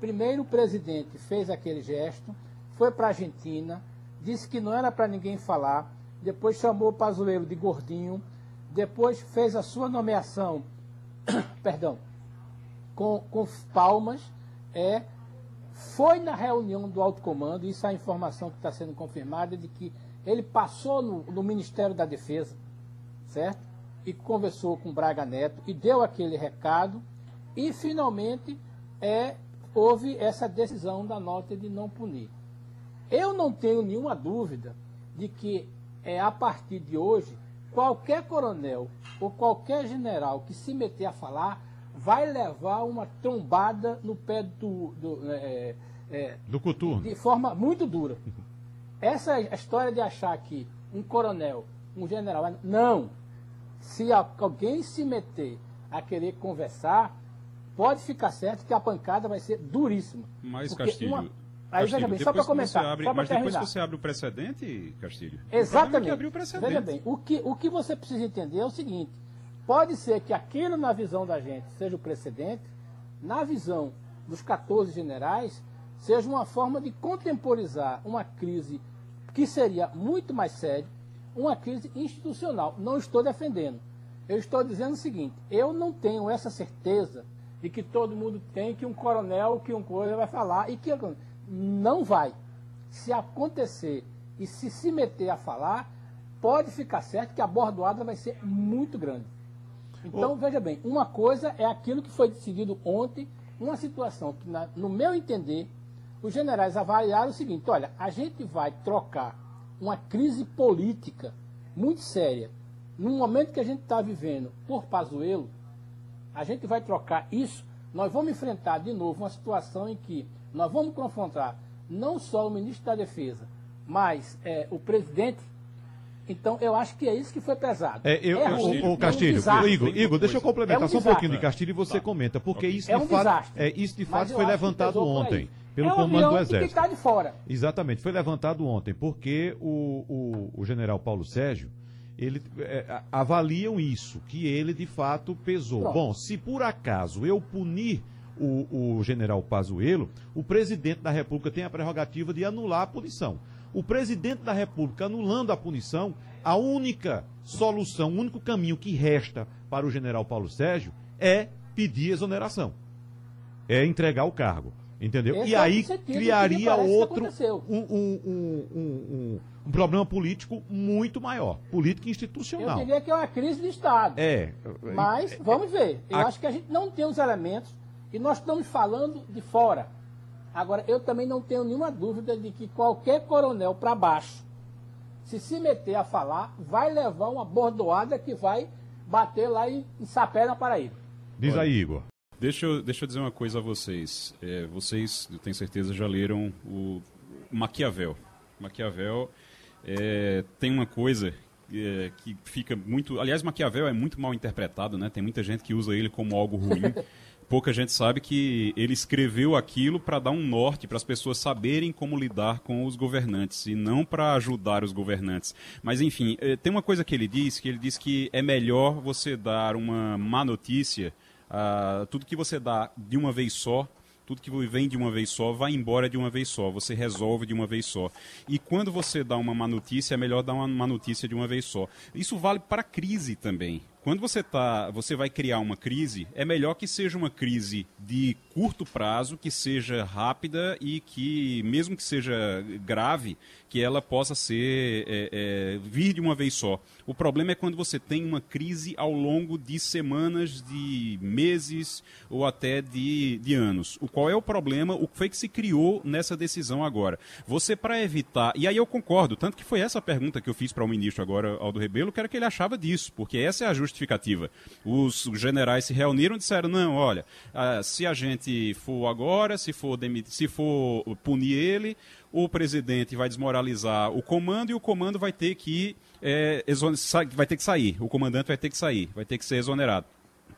Primeiro o presidente fez aquele gesto, foi para a Argentina, disse que não era para ninguém falar, depois chamou o Pazuello de gordinho, depois fez a sua nomeação, perdão, com, com palmas, é, foi na reunião do alto comando, isso é a informação que está sendo confirmada, de que ele passou no, no Ministério da Defesa, certo? E conversou com Braga Neto e deu aquele recado, e finalmente é, houve essa decisão da nota de não punir. Eu não tenho nenhuma dúvida de que é a partir de hoje qualquer coronel ou qualquer general que se meter a falar vai levar uma trombada no pé do do, é, é, do coturno de forma muito dura. Essa história de achar que um coronel, um general, não. Se alguém se meter a querer conversar, pode ficar certo que a pancada vai ser duríssima. Mas Castilho, uma Aí veja bem, só para começar. Abre, só mas depois você abre o precedente, Castilho. Exatamente. O, é o precedente. Veja bem, o que, o que você precisa entender é o seguinte: pode ser que aquilo na visão da gente seja o precedente, na visão dos 14 generais, seja uma forma de contemporizar uma crise que seria muito mais séria, uma crise institucional. Não estou defendendo. Eu estou dizendo o seguinte: eu não tenho essa certeza de que todo mundo tem que um coronel, que um coisa vai falar e que não vai. Se acontecer e se se meter a falar, pode ficar certo que a bordoada vai ser muito grande. Então, oh. veja bem, uma coisa é aquilo que foi decidido ontem, uma situação que, na, no meu entender, os generais avaliaram o seguinte: olha, a gente vai trocar uma crise política muito séria, num momento que a gente está vivendo por Pazuello, a gente vai trocar isso, nós vamos enfrentar de novo uma situação em que nós vamos confrontar não só o ministro da Defesa, mas é, o presidente. Então, eu acho que é isso que foi pesado. É, eu, é ruim, o, o Castilho, é um Igor, Igor, deixa eu complementar é um só um pouquinho de Castilho e você tá. comenta, porque isso é de um fato, é, isso de fato foi levantado ontem pelo é um comando do Exército. Que tá de fora. Exatamente, foi levantado ontem, porque o, o, o general Paulo Sérgio, ele é, avaliam isso, que ele de fato pesou. Bom, se por acaso eu punir o, o general Pazuello, o presidente da República tem a prerrogativa de anular a punição. O presidente da República anulando a punição, a única solução, o único caminho que resta para o general Paulo Sérgio é pedir exoneração. É entregar o cargo. Entendeu? E é aí criaria outro um, um, um, um, problema político muito maior, político institucional. Eu diria que é uma crise de Estado. É. Mas vamos ver. Eu a... acho que a gente não tem os elementos e nós estamos falando de fora. Agora, eu também não tenho nenhuma dúvida de que qualquer coronel para baixo, se se meter a falar, vai levar uma bordoada que vai bater lá em, em Sapé, na Paraíba. Diz aí, Igor. Deixa eu, deixa eu dizer uma coisa a vocês. É, vocês, eu tenho certeza, já leram o Maquiavel. Maquiavel é, tem uma coisa é, que fica muito. Aliás, Maquiavel é muito mal interpretado, né? Tem muita gente que usa ele como algo ruim. pouca gente sabe que ele escreveu aquilo para dar um norte para as pessoas saberem como lidar com os governantes e não para ajudar os governantes. Mas enfim, eh, tem uma coisa que ele diz, que ele diz que é melhor você dar uma má notícia, uh, tudo que você dá de uma vez só, Tudo que vem de uma vez só vai embora de uma vez só. Você resolve de uma vez só. E quando você dá uma má notícia, é melhor dar uma má notícia de uma vez só. Isso vale para a crise também. Quando você, tá, você vai criar uma crise, é melhor que seja uma crise de curto prazo, que seja rápida e que, mesmo que seja grave, que ela possa ser é, é, vir de uma vez só. O problema é quando você tem uma crise ao longo de semanas, de meses ou até de, de anos. O qual é o problema? O que foi que se criou nessa decisão agora? Você para evitar e aí eu concordo, tanto que foi essa pergunta que eu fiz para o ministro agora, Aldo Rebelo, que era que ele achava disso, porque essa é a justificação justificativa. Os generais se reuniram e disseram: não, olha, ah, se a gente for agora, se for, demitir, se for punir ele, o presidente vai desmoralizar o comando e o comando vai ter que é, vai ter que sair. O comandante vai ter que sair, vai ter que ser exonerado.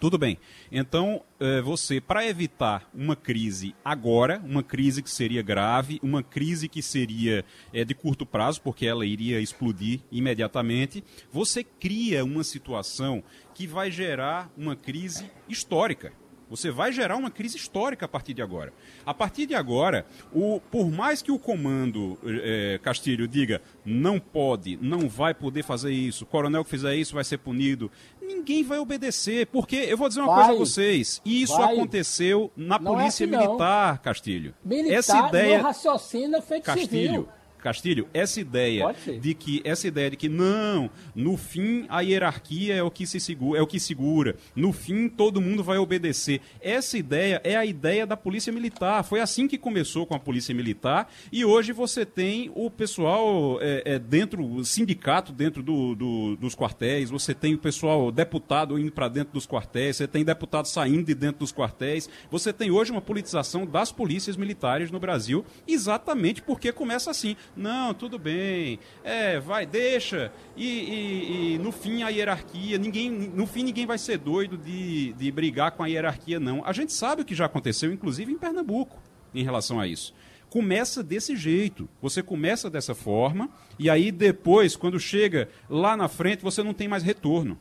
Tudo bem. Então, eh, você, para evitar uma crise agora, uma crise que seria grave, uma crise que seria é, de curto prazo, porque ela iria explodir imediatamente, você cria uma situação que vai gerar uma crise histórica. Você vai gerar uma crise histórica a partir de agora. A partir de agora, o, por mais que o comando é, Castilho diga não pode, não vai poder fazer isso, o coronel que fizer isso vai ser punido, ninguém vai obedecer. Porque eu vou dizer uma vai, coisa a vocês: isso vai. aconteceu na não é Polícia é assim, Militar, Castilho. Militar Essa ideia. raciocina feito Castilho, civil. Castilho, essa ideia de que essa ideia de que não, no fim a hierarquia é o que se segura, é o que segura. No fim todo mundo vai obedecer. Essa ideia é a ideia da polícia militar. Foi assim que começou com a polícia militar e hoje você tem o pessoal é, é, dentro, o sindicato dentro do, do, dos quartéis. Você tem o pessoal deputado indo para dentro dos quartéis. Você tem deputado saindo de dentro dos quartéis. Você tem hoje uma politização das polícias militares no Brasil, exatamente porque começa assim não, tudo bem, é, vai, deixa. E, e, e, no fim a hierarquia, ninguém, no fim ninguém vai ser doido de, de brigar com a hierarquia, não. A gente sabe o que já aconteceu, inclusive em Pernambuco, em relação a isso começa desse jeito. Você começa dessa forma e aí depois, quando chega lá na frente, você não tem mais retorno.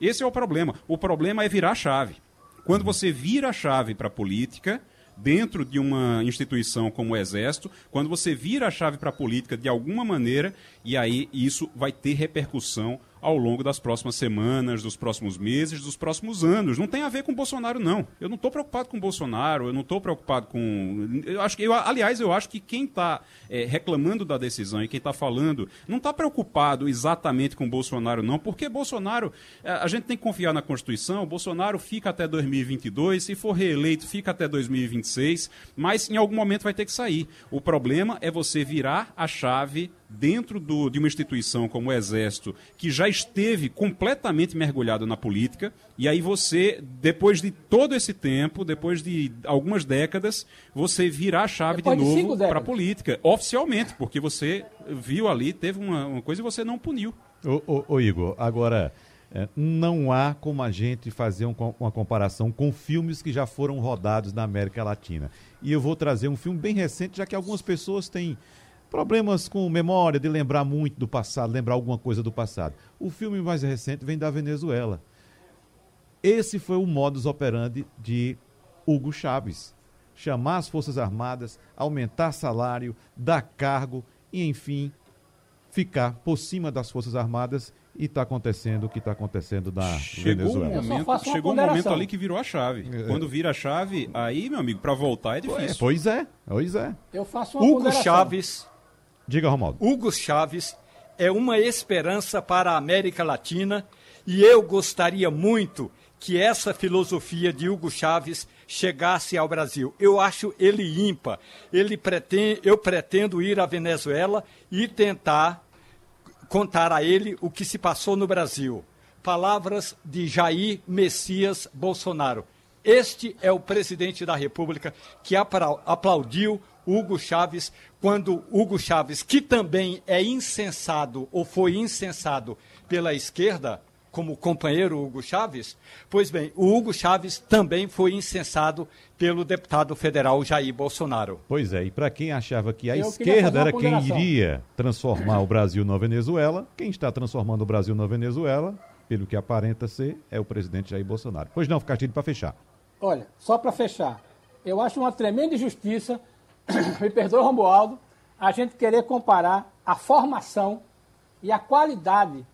Esse é o problema. O problema é virar a chave. Quando você vira a chave para a política, dentro de uma instituição como o Exército, quando você vira a chave para a política de alguma maneira, e aí isso vai ter repercussão ao longo das próximas semanas, dos próximos meses, dos próximos anos. Não tem a ver com Bolsonaro, não. Eu não estou preocupado com Bolsonaro, eu não estou preocupado com. Eu acho que, eu, aliás, eu acho que quem está é, reclamando da decisão e quem está falando não está preocupado exatamente com Bolsonaro, não, porque Bolsonaro, é, a gente tem que confiar na Constituição, Bolsonaro fica até 2022, se for reeleito, fica até 2026, mas em algum momento vai ter que sair. O problema é você virar a chave dentro do, de uma instituição como o Exército, que já esteve completamente mergulhado na política, e aí você, depois de todo esse tempo, depois de algumas décadas, você virar a chave depois de novo para a política, oficialmente, porque você viu ali, teve uma, uma coisa e você não puniu. Ô, ô, ô Igor, agora. É, não há como a gente fazer um, uma comparação com filmes que já foram rodados na América Latina. E eu vou trazer um filme bem recente, já que algumas pessoas têm Problemas com memória, de lembrar muito do passado, lembrar alguma coisa do passado. O filme mais recente vem da Venezuela. Esse foi o modus operandi de Hugo Chávez. Chamar as Forças Armadas, aumentar salário, dar cargo e, enfim, ficar por cima das Forças Armadas e está acontecendo o que está acontecendo na chegou Venezuela. Um momento, chegou um momento ali que virou a chave. É. Quando vira a chave, aí, meu amigo, para voltar é difícil. Pois é, pois é. Eu faço uma Hugo Chaves Diga, Romualdo. Hugo Chaves é uma esperança para a América Latina e eu gostaria muito que essa filosofia de Hugo Chaves chegasse ao Brasil. Eu acho ele ímpar. Ele pretende, eu pretendo ir à Venezuela e tentar contar a ele o que se passou no Brasil. Palavras de Jair Messias Bolsonaro. Este é o presidente da República que aplaudiu Hugo Chaves, quando Hugo Chaves, que também é incensado ou foi incensado pela esquerda, como o companheiro Hugo Chaves, pois bem, o Hugo Chaves também foi incensado pelo deputado federal Jair Bolsonaro. Pois é, e para quem achava que a Eu esquerda era quem iria transformar o Brasil na Venezuela, quem está transformando o Brasil na Venezuela, pelo que aparenta ser, é o presidente Jair Bolsonaro. Pois não, Castilho, para fechar. Olha, só para fechar, Eu acho uma tremenda injustiça, me perdoe, Romualdo, a gente querer comparar a formação e a qualidade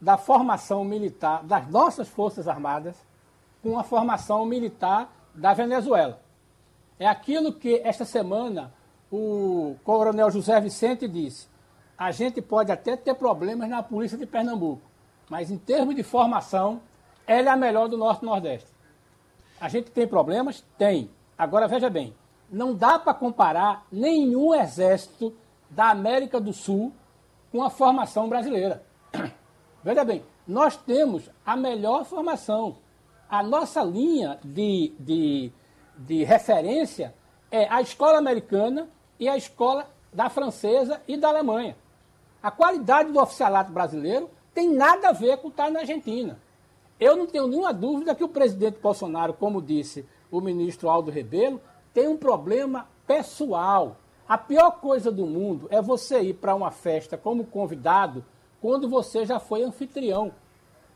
da formação militar das nossas Forças Armadas com a formação militar da Venezuela. É aquilo que esta semana o coronel José Vicente disse. A gente pode até ter problemas na polícia de Pernambuco, mas em termos de formação, ela é a melhor do Norte e Nordeste. A gente tem problemas? Tem. Agora veja bem, não dá para comparar nenhum exército da América do Sul com a formação brasileira. Veja bem, nós temos a melhor formação. A nossa linha de, de, de referência é a escola americana e a escola da francesa e da Alemanha. A qualidade do oficialato brasileiro tem nada a ver com estar na Argentina. Eu não tenho nenhuma dúvida que o presidente Bolsonaro, como disse o ministro Aldo Rebelo, tem um problema pessoal. A pior coisa do mundo é você ir para uma festa como convidado quando você já foi anfitrião.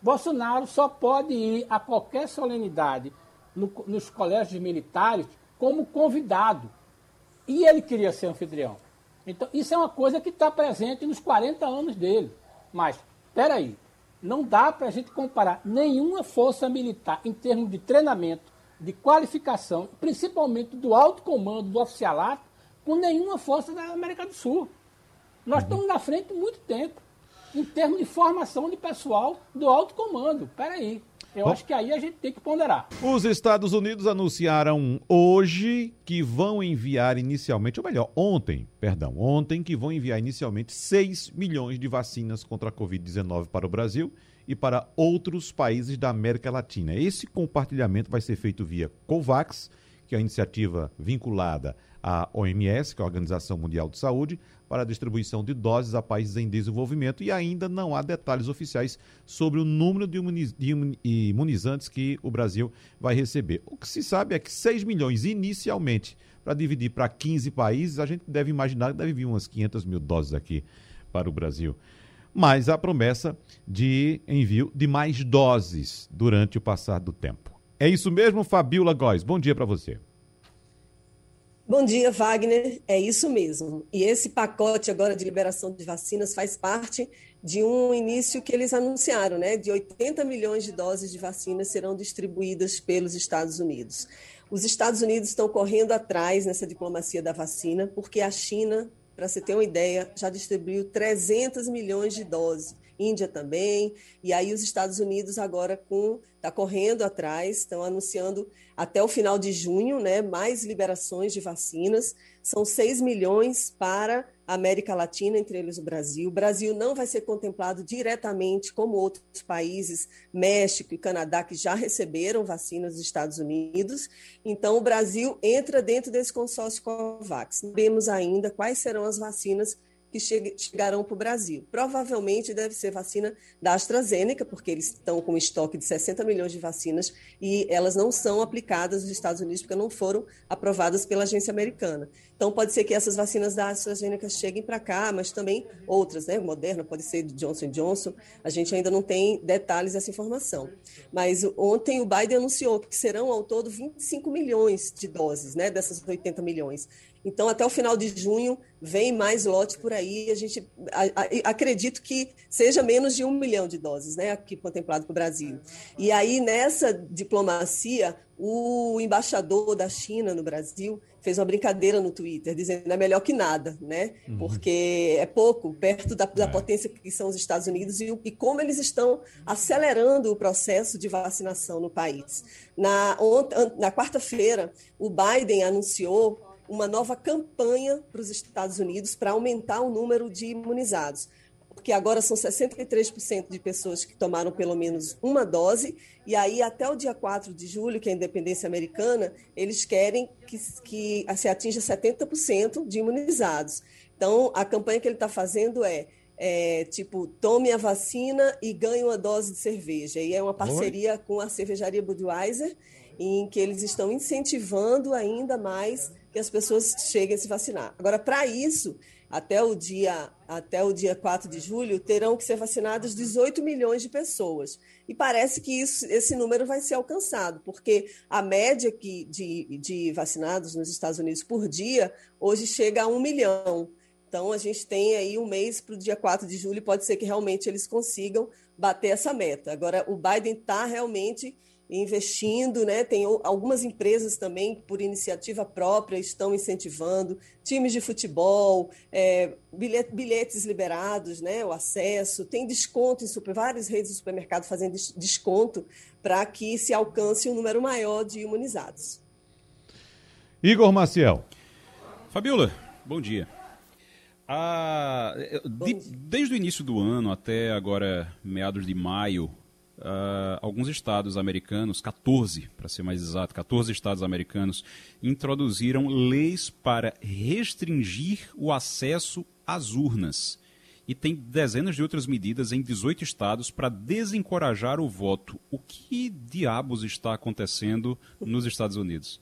Bolsonaro só pode ir a qualquer solenidade no, nos colégios militares como convidado. E ele queria ser anfitrião. Então, isso é uma coisa que está presente nos 40 anos dele. Mas, espera aí, não dá para a gente comparar nenhuma força militar em termos de treinamento, de qualificação, principalmente do alto comando, do oficialato, com nenhuma força da América do Sul. Nós estamos na frente muito tempo, em termos de formação de pessoal do alto comando. Espera aí. Eu acho que aí a gente tem que ponderar. Os Estados Unidos anunciaram hoje que vão enviar inicialmente, ou melhor, ontem, perdão, ontem que vão enviar inicialmente 6 milhões de vacinas contra a Covid-19 para o Brasil e para outros países da América Latina. Esse compartilhamento vai ser feito via COVAX, que é a iniciativa vinculada à OMS, que é a Organização Mundial de Saúde, para a distribuição de doses a países em desenvolvimento e ainda não há detalhes oficiais sobre o número de imunizantes que o Brasil vai receber. O que se sabe é que 6 milhões inicialmente, para dividir para 15 países, a gente deve imaginar que deve vir umas 500 mil doses aqui para o Brasil. Mas a promessa de envio de mais doses durante o passar do tempo. É isso mesmo, Fabiola Góes. Bom dia para você. Bom dia, Wagner. É isso mesmo. E esse pacote agora de liberação de vacinas faz parte de um início que eles anunciaram, né? De 80 milhões de doses de vacinas serão distribuídas pelos Estados Unidos. Os Estados Unidos estão correndo atrás nessa diplomacia da vacina, porque a China, para você ter uma ideia, já distribuiu 300 milhões de doses. Índia também, e aí os Estados Unidos agora com está correndo atrás, estão anunciando até o final de junho, né, mais liberações de vacinas. São 6 milhões para América Latina, entre eles o Brasil. O Brasil não vai ser contemplado diretamente como outros países, México e Canadá, que já receberam vacinas dos Estados Unidos. Então, o Brasil entra dentro desse consórcio COVAX. Não sabemos ainda quais serão as vacinas que chegarão para o Brasil. Provavelmente deve ser vacina da AstraZeneca, porque eles estão com um estoque de 60 milhões de vacinas e elas não são aplicadas nos Estados Unidos porque não foram aprovadas pela agência americana. Então pode ser que essas vacinas da AstraZeneca cheguem para cá, mas também outras, né? Moderna pode ser de Johnson Johnson. A gente ainda não tem detalhes dessa informação. Mas ontem o Biden anunciou que serão ao todo 25 milhões de doses, né? Dessas 80 milhões. Então, até o final de junho, vem mais lote por aí. A gente a, a, acredito que seja menos de um milhão de doses, né, aqui contemplado para o Brasil. E aí, nessa diplomacia, o embaixador da China no Brasil fez uma brincadeira no Twitter, dizendo é melhor que nada, né? Uhum. Porque é pouco, perto da, da é. potência que são os Estados Unidos e, e, como eles estão acelerando o processo de vacinação no país. Na, na quarta-feira, o Biden anunciou uma nova campanha para os Estados Unidos para aumentar o número de imunizados. Porque agora são 63% de pessoas que tomaram pelo menos uma dose, e aí até o dia 4 de julho, que é a independência americana, eles querem que, que se atinja 70% de imunizados. Então, a campanha que ele está fazendo é é, tipo, tome a vacina e ganhe uma dose de cerveja. E é uma parceria Oi? com a cervejaria Budweiser, em que eles estão incentivando ainda mais que as pessoas cheguem a se vacinar. Agora, para isso, até o dia até o dia 4 de julho terão que ser vacinadas 18 milhões de pessoas. E parece que isso, esse número vai ser alcançado, porque a média que, de, de vacinados nos Estados Unidos por dia hoje chega a um milhão. Então, a gente tem aí um mês para o dia 4 de julho, pode ser que realmente eles consigam bater essa meta. Agora, o Biden está realmente investindo, né? Tem algumas empresas também, por iniciativa própria, estão incentivando, times de futebol, é, bilhetes liberados, né? O acesso, tem desconto em super, várias redes de supermercado fazendo desconto para que se alcance um número maior de imunizados. Igor Maciel. Fabiola, bom dia. Ah, de, desde o início do ano até agora, meados de maio, Uh, alguns estados americanos, 14 para ser mais exato, 14 estados americanos, introduziram leis para restringir o acesso às urnas. E tem dezenas de outras medidas em 18 estados para desencorajar o voto. O que diabos está acontecendo nos Estados Unidos?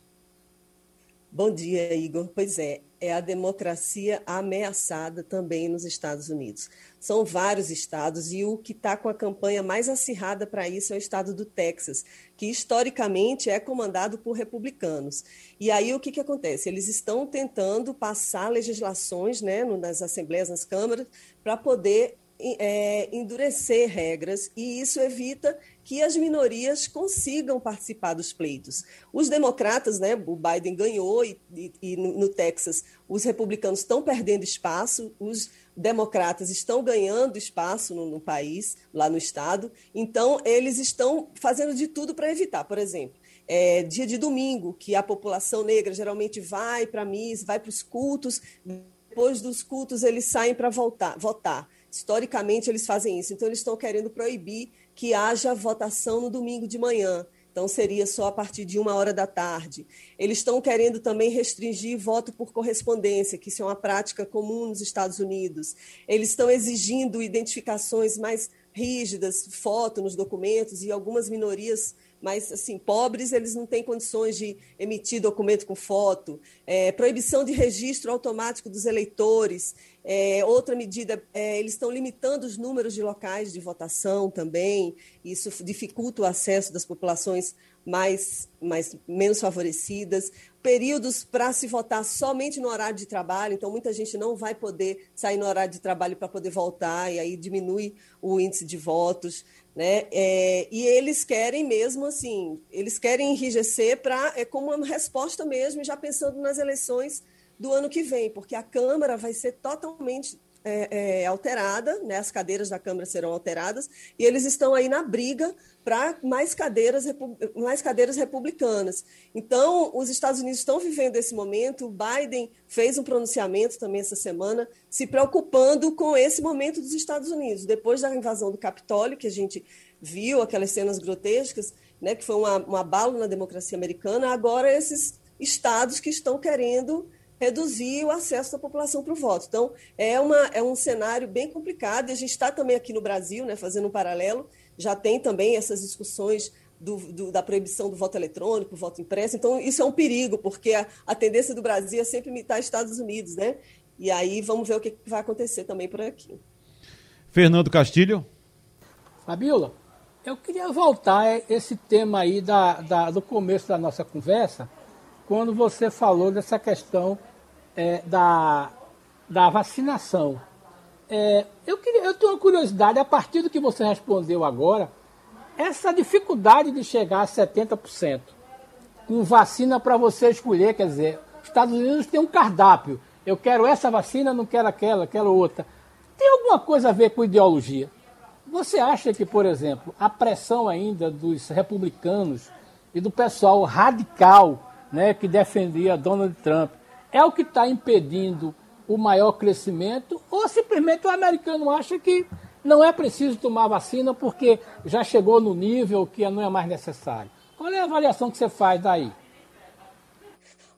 Bom dia, Igor. Pois é, é a democracia ameaçada também nos Estados Unidos. São vários estados e o que está com a campanha mais acirrada para isso é o estado do Texas, que historicamente é comandado por republicanos. E aí o que, que acontece? Eles estão tentando passar legislações né, nas assembleias, nas câmaras, para poder é, endurecer regras e isso evita que as minorias consigam participar dos pleitos. Os democratas, né, o Biden ganhou e, e, e no Texas os republicanos estão perdendo espaço, os democratas estão ganhando espaço no, no país, lá no estado, então eles estão fazendo de tudo para evitar, por exemplo, é, dia de domingo, que a população negra geralmente vai para a missa, vai para os cultos, depois dos cultos eles saem para votar. Historicamente, eles fazem isso. Então, eles estão querendo proibir que haja votação no domingo de manhã. Então, seria só a partir de uma hora da tarde. Eles estão querendo também restringir voto por correspondência, que isso é uma prática comum nos Estados Unidos. Eles estão exigindo identificações mais rígidas, foto nos documentos, e algumas minorias mas assim pobres eles não têm condições de emitir documento com foto, é, proibição de registro automático dos eleitores, é, outra medida, é, eles estão limitando os números de locais de votação também, isso dificulta o acesso das populações mais, mais menos favorecidas, períodos para se votar somente no horário de trabalho, então muita gente não vai poder sair no horário de trabalho para poder votar, e aí diminui o índice de votos. Né? É, e eles querem mesmo assim, eles querem enrijecer para é como uma resposta mesmo, já pensando nas eleições do ano que vem, porque a Câmara vai ser totalmente é, é, alterada, né? as cadeiras da Câmara serão alteradas, e eles estão aí na briga para mais cadeiras, mais cadeiras republicanas. Então, os Estados Unidos estão vivendo esse momento. O Biden fez um pronunciamento também essa semana, se preocupando com esse momento dos Estados Unidos. Depois da invasão do Capitólio, que a gente viu aquelas cenas grotescas, né, que foi um abalo na democracia americana, agora esses estados que estão querendo reduzir o acesso da população para o voto. Então, é, uma, é um cenário bem complicado, e a gente está também aqui no Brasil, né, fazendo um paralelo, já tem também essas discussões do, do, da proibição do voto eletrônico, voto impresso. Então, isso é um perigo, porque a, a tendência do Brasil é sempre imitar Estados Unidos, né? E aí vamos ver o que vai acontecer também por aqui. Fernando Castilho. Fabiola, eu queria voltar a esse tema aí da, da, do começo da nossa conversa, quando você falou dessa questão é, da, da vacinação. É, eu, queria, eu tenho uma curiosidade, a partir do que você respondeu agora, essa dificuldade de chegar a 70% com vacina para você escolher, quer dizer, os Estados Unidos tem um cardápio. Eu quero essa vacina, não quero aquela, aquela outra. Tem alguma coisa a ver com ideologia? Você acha que, por exemplo, a pressão ainda dos republicanos e do pessoal radical né, que defendia Donald Trump é o que está impedindo o maior crescimento, ou simplesmente o americano acha que não é preciso tomar vacina porque já chegou no nível que não é mais necessário. Qual é a avaliação que você faz daí?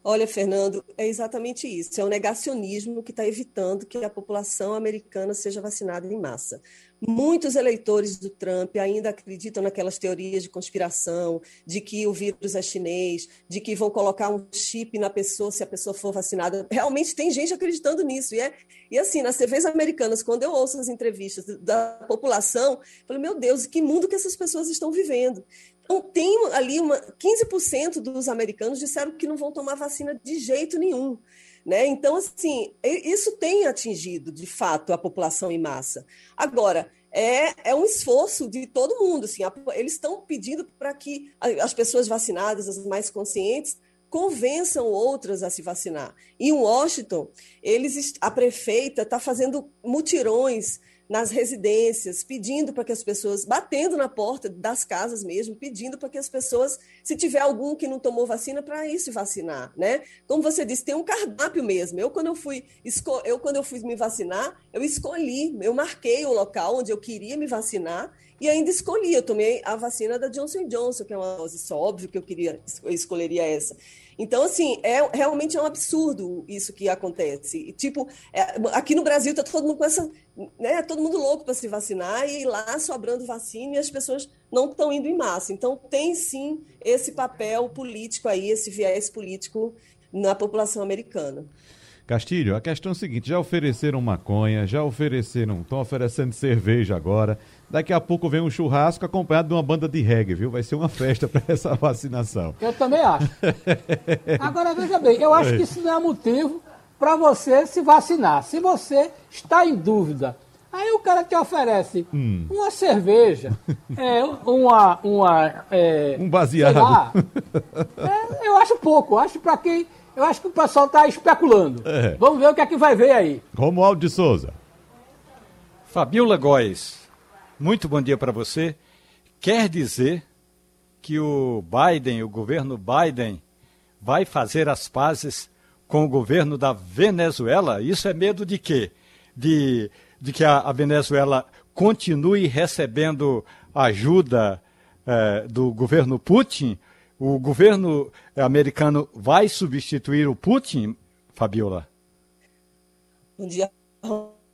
Olha, Fernando, é exatamente isso. É o negacionismo que está evitando que a população americana seja vacinada em massa. Muitos eleitores do Trump ainda acreditam naquelas teorias de conspiração, de que o vírus é chinês, de que vão colocar um chip na pessoa se a pessoa for vacinada. Realmente tem gente acreditando nisso. E, é, e assim, nas TVs americanas, quando eu ouço as entrevistas da população, eu falo, meu Deus, que mundo que essas pessoas estão vivendo. Então, tem ali uma, 15% dos americanos disseram que não vão tomar vacina de jeito nenhum. Né? Então, assim, isso tem atingido, de fato, a população em massa. Agora, é, é um esforço de todo mundo. Assim, eles estão pedindo para que as pessoas vacinadas, as mais conscientes, convençam outras a se vacinar. Em Washington, eles, a prefeita está fazendo mutirões nas residências, pedindo para que as pessoas, batendo na porta das casas mesmo, pedindo para que as pessoas, se tiver algum que não tomou vacina, para ir se vacinar, né? Como você disse, tem um cardápio mesmo. Eu quando eu fui, eu quando eu fui me vacinar, eu escolhi, eu marquei o local onde eu queria me vacinar e ainda escolhi. Eu tomei a vacina da Johnson Johnson, que é uma dose só, óbvio que eu queria, eu escolheria essa. Então, assim, é, realmente é um absurdo isso que acontece. E, tipo, é, aqui no Brasil está todo mundo com essa. Né, todo mundo louco para se vacinar e lá sobrando vacina e as pessoas não estão indo em massa. Então, tem sim esse papel político aí, esse viés político na população americana. Castilho, a questão é a seguinte: já ofereceram maconha, já ofereceram, estão oferecendo cerveja agora. Daqui a pouco vem um churrasco acompanhado de uma banda de reggae, viu? Vai ser uma festa para essa vacinação. Eu também acho. Agora, veja bem, eu acho que isso não é motivo para você se vacinar. Se você está em dúvida, aí o cara te oferece hum. uma cerveja, é, uma. uma é, um baseado. Lá, é, eu acho pouco. Eu acho para quem eu acho que o pessoal está especulando. É. Vamos ver o que é que vai ver aí. Romualdo de Souza. Fabiola Góes, muito bom dia para você. Quer dizer que o Biden, o governo Biden, vai fazer as pazes com o governo da Venezuela? Isso é medo de quê? De, de que a, a Venezuela continue recebendo ajuda eh, do governo Putin? O governo americano vai substituir o Putin, Fabiola? Bom dia,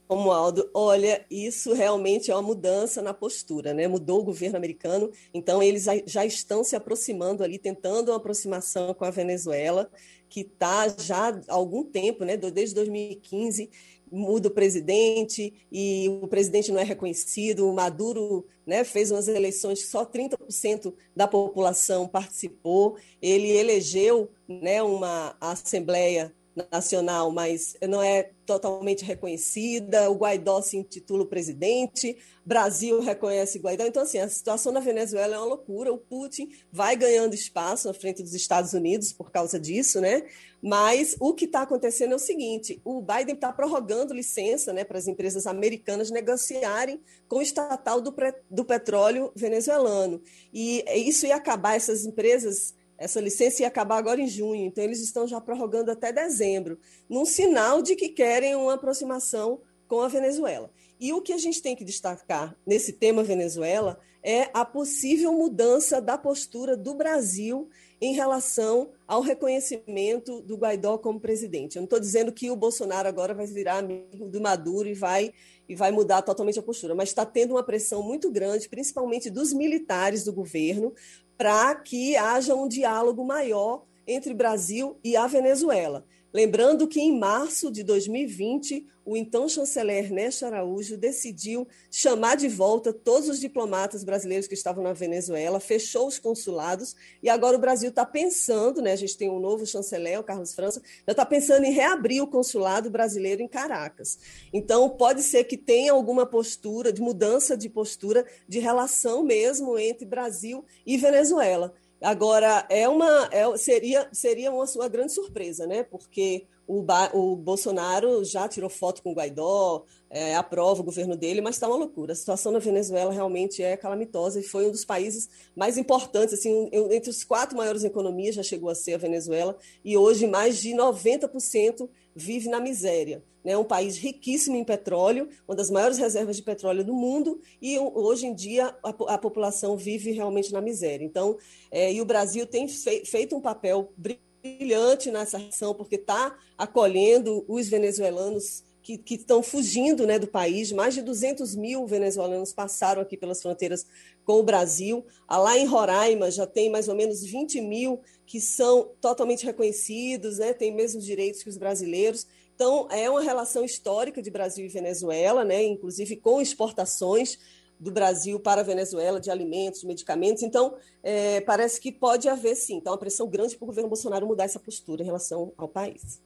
Romualdo. Olha, isso realmente é uma mudança na postura, né? Mudou o governo americano, então eles já estão se aproximando ali, tentando uma aproximação com a Venezuela, que está já há algum tempo, né? Desde 2015, muda o presidente e o presidente não é reconhecido. O Maduro né, fez umas eleições que só 30% da população participou. Ele elegeu né, uma Assembleia Nacional, mas não é totalmente reconhecida. O Guaidó se intitula o presidente. Brasil reconhece Guaidó. Então, assim, a situação na Venezuela é uma loucura. O Putin vai ganhando espaço na frente dos Estados Unidos por causa disso, né? Mas o que está acontecendo é o seguinte: o Biden está prorrogando licença né, para as empresas americanas negociarem com o estatal do, do petróleo venezuelano. E isso ia acabar, essas empresas essa licença ia acabar agora em junho, então eles estão já prorrogando até dezembro, num sinal de que querem uma aproximação com a Venezuela. E o que a gente tem que destacar nesse tema Venezuela é a possível mudança da postura do Brasil em relação ao reconhecimento do Guaidó como presidente. Eu não estou dizendo que o Bolsonaro agora vai virar amigo do Maduro e vai, e vai mudar totalmente a postura, mas está tendo uma pressão muito grande, principalmente dos militares do governo, para que haja um diálogo maior entre Brasil e a Venezuela. Lembrando que em março de 2020, o então chanceler Ernesto Araújo decidiu chamar de volta todos os diplomatas brasileiros que estavam na Venezuela, fechou os consulados e agora o Brasil está pensando, né? A gente tem um novo chanceler, o Carlos França, já está pensando em reabrir o consulado brasileiro em Caracas. Então pode ser que tenha alguma postura de mudança de postura de relação mesmo entre Brasil e Venezuela. Agora, é uma, é, seria, seria uma sua grande surpresa, né? Porque o, o Bolsonaro já tirou foto com o Guaidó, é, aprova o governo dele, mas está uma loucura. A situação na Venezuela realmente é calamitosa e foi um dos países mais importantes, assim, entre os quatro maiores economias já chegou a ser a Venezuela, e hoje mais de 90% vive na miséria. É né? um país riquíssimo em petróleo, uma das maiores reservas de petróleo do mundo, e hoje em dia a, a população vive realmente na miséria. Então, é, e o Brasil tem fei, feito um papel brilhante nessa ação, porque está acolhendo os venezuelanos que, estão fugindo né, do país. Mais de 200 mil venezuelanos passaram aqui pelas fronteiras com o Brasil. Lá em Roraima já tem mais ou menos 20 mil que são totalmente reconhecidos, né, têm mesmos direitos que os brasileiros. Então, é uma relação histórica de Brasil e Venezuela, né, inclusive com exportações do Brasil para a Venezuela de alimentos, medicamentos. Então, é, parece que pode haver, sim, então, uma pressão grande para o governo Bolsonaro mudar essa postura em relação ao país.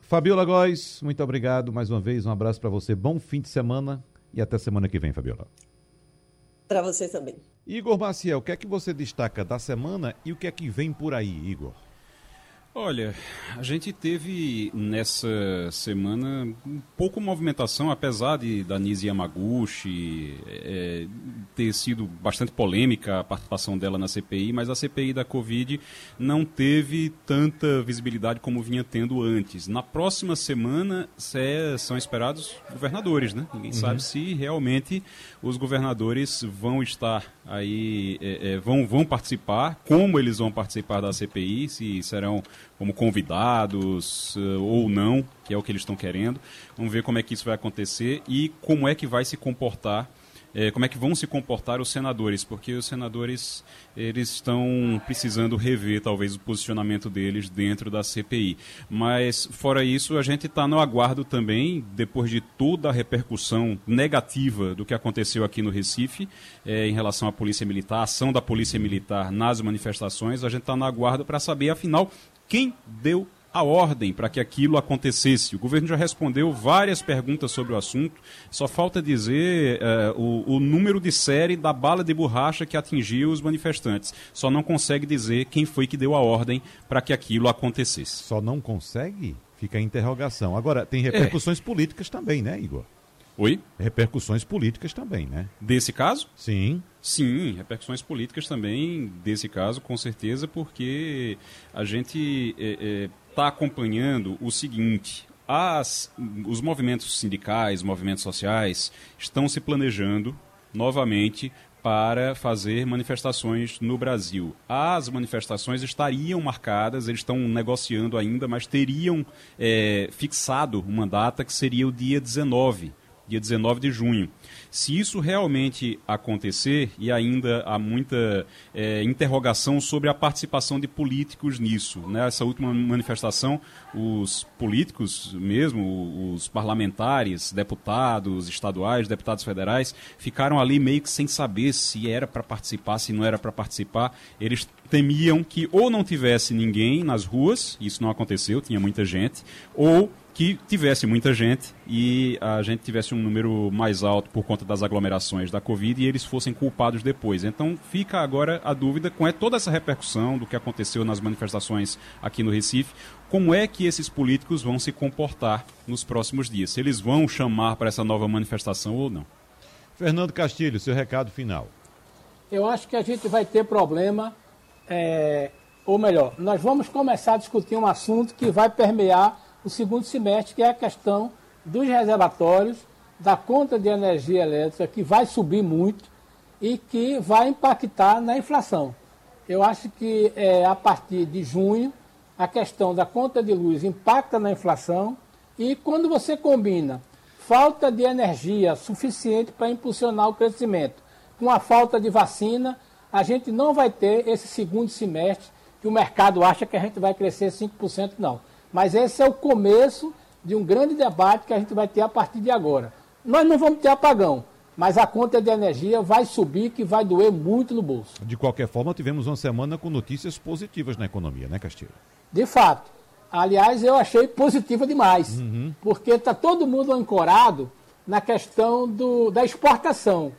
Fabiola Góes, muito obrigado mais uma vez. Um abraço para você. Bom fim de semana e até semana que vem, Fabiola. Para você também. Igor Maciel, o que é que você destaca da semana e o que é que vem por aí, Igor? Olha, a gente teve nessa semana um pouco movimentação, apesar de da Nise Yamaguchi é, ter sido bastante polêmica a participação dela na CPI, mas a CPI da Covid não teve tanta visibilidade como vinha tendo antes. Na próxima semana é, são esperados governadores, né? Ninguém uhum. sabe se realmente os governadores vão estar aí, é, é, vão, vão participar, como eles vão participar da CPI, se serão como convidados uh, ou não, que é o que eles estão querendo. Vamos ver como é que isso vai acontecer e como é que vai se comportar, eh, como é que vão se comportar os senadores, porque os senadores eles estão precisando rever talvez o posicionamento deles dentro da CPI. Mas fora isso, a gente está no aguardo também, depois de toda a repercussão negativa do que aconteceu aqui no Recife eh, em relação à polícia militar, a ação da polícia militar nas manifestações, a gente está no aguardo para saber afinal quem deu a ordem para que aquilo acontecesse. O governo já respondeu várias perguntas sobre o assunto, só falta dizer uh, o, o, número de série da bala de borracha que atingiu os manifestantes. Só não consegue dizer quem foi que deu a ordem para que aquilo acontecesse. Só não consegue? Fica a interrogação. Agora, tem repercussões é. políticas também, né, Igor? Oi? Repercussões políticas também, né? Desse caso? Sim. Sim, repercussões políticas também desse caso, com certeza, porque a gente é, é, tá acompanhando o seguinte: as, os movimentos sindicais, movimentos sociais, estão se planejando novamente para fazer manifestações no Brasil. As manifestações estariam marcadas, eles estão negociando ainda, mas teriam é, fixado uma data que seria o dia 19 dia 19 de junho. Se isso realmente acontecer, e ainda há muita é, interrogação sobre a participação de políticos nisso, nessa né? última manifestação, os políticos mesmo, os parlamentares, deputados estaduais, deputados federais, ficaram ali meio que sem saber se era para participar, se não era para participar. Eles temiam que ou não tivesse ninguém nas ruas, isso não aconteceu, tinha muita gente, ou que tivesse muita gente e a gente tivesse um número mais alto por conta das aglomerações da Covid e eles fossem culpados depois. Então fica agora a dúvida com toda essa repercussão do que aconteceu nas manifestações aqui no Recife, como é que esses políticos vão se comportar nos próximos dias? Se eles vão chamar para essa nova manifestação ou não? Fernando Castilho, seu recado final. Eu acho que a gente vai ter problema, é, ou melhor, nós vamos começar a discutir um assunto que vai permear o segundo semestre, que é a questão dos reservatórios, da conta de energia elétrica, que vai subir muito e que vai impactar na inflação. Eu acho que é, a partir de junho, a questão da conta de luz impacta na inflação e quando você combina falta de energia suficiente para impulsionar o crescimento com a falta de vacina, a gente não vai ter esse segundo semestre que o mercado acha que a gente vai crescer 5%, não. Mas esse é o começo de um grande debate que a gente vai ter a partir de agora. Nós não vamos ter apagão, mas a conta de energia vai subir, que vai doer muito no bolso. De qualquer forma, tivemos uma semana com notícias positivas na economia, né, Castilho? De fato. Aliás, eu achei positiva demais, uhum. porque está todo mundo ancorado na questão do, da exportação.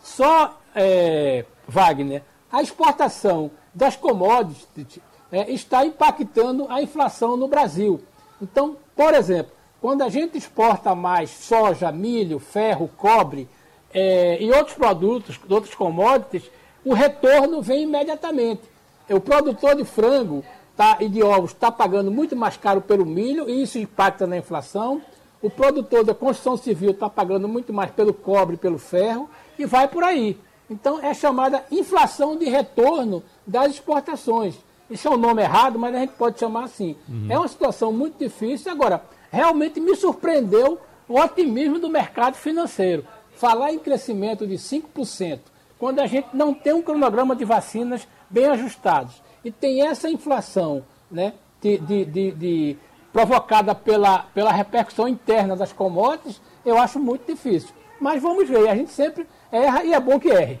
Só, é, Wagner, a exportação das commodities é, está impactando a inflação no Brasil. Então, por exemplo, quando a gente exporta mais soja, milho, ferro, cobre é, e outros produtos, outros commodities, o retorno vem imediatamente. O produtor de frango tá, e de ovos está pagando muito mais caro pelo milho e isso impacta na inflação. O produtor da construção civil está pagando muito mais pelo cobre, pelo ferro e vai por aí. Então é chamada inflação de retorno das exportações. Isso é um nome errado, mas a gente pode chamar assim. Uhum. É uma situação muito difícil. Agora, realmente me surpreendeu o otimismo do mercado financeiro. Falar em crescimento de 5%, quando a gente não tem um cronograma de vacinas bem ajustados e tem essa inflação né, de, de, de, de provocada pela, pela repercussão interna das commodities, eu acho muito difícil. Mas vamos ver, a gente sempre erra e é bom que erre.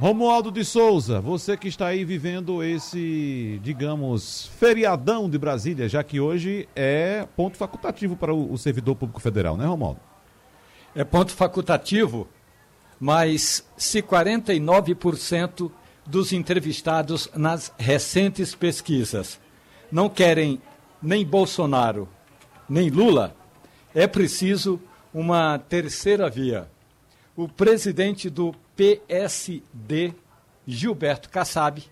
Romualdo de Souza, você que está aí vivendo esse, digamos, feriadão de Brasília, já que hoje é ponto facultativo para o, servidor público federal, né, Romualdo? É ponto facultativo, mas se 49% dos entrevistados nas recentes pesquisas não querem nem Bolsonaro, nem Lula, é preciso uma terceira via. O presidente do PSD, Gilberto Kassab,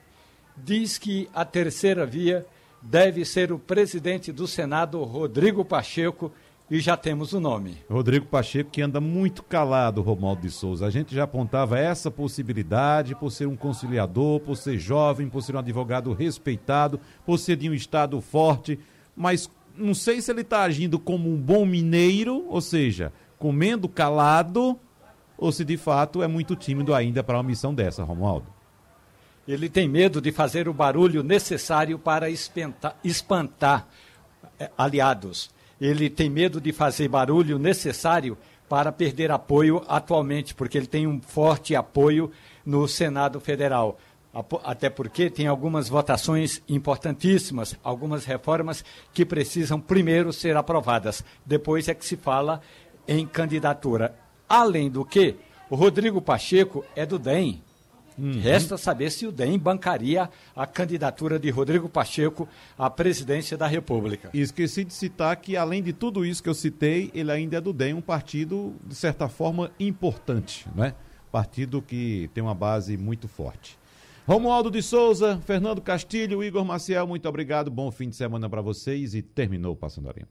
diz que a terceira via deve ser o presidente do Senado, Rodrigo Pacheco, e já temos o nome. Rodrigo Pacheco, que anda muito calado, Romualdo de Souza. A gente já apontava essa possibilidade por ser um conciliador, por ser jovem, por ser um advogado respeitado, por ser de um estado forte, mas não sei se ele está agindo como um bom mineiro, ou seja, comendo calado, ou se de fato é muito tímido ainda para uma missão dessa, Romualdo. Ele tem medo de fazer o barulho necessário para espantar, espantar eh, aliados. Ele tem medo de fazer barulho necessário para perder apoio atualmente, porque ele tem um forte apoio no Senado Federal até porque tem algumas votações importantíssimas, algumas reformas que precisam primeiro ser aprovadas. Depois é que se fala em candidatura. Além do que, o Rodrigo Pacheco é do DEM. Uhum. Resta saber se o DEM bancaria a candidatura de Rodrigo Pacheco à presidência da República. E esqueci de citar que, além de tudo isso que eu citei, ele ainda é do DEM, um partido, de certa forma, importante, né? Partido que tem uma base muito forte. Romualdo de Souza, Fernando Castilho, Igor Maciel, muito obrigado. Bom fim de semana para vocês e terminou Passando a Limpo.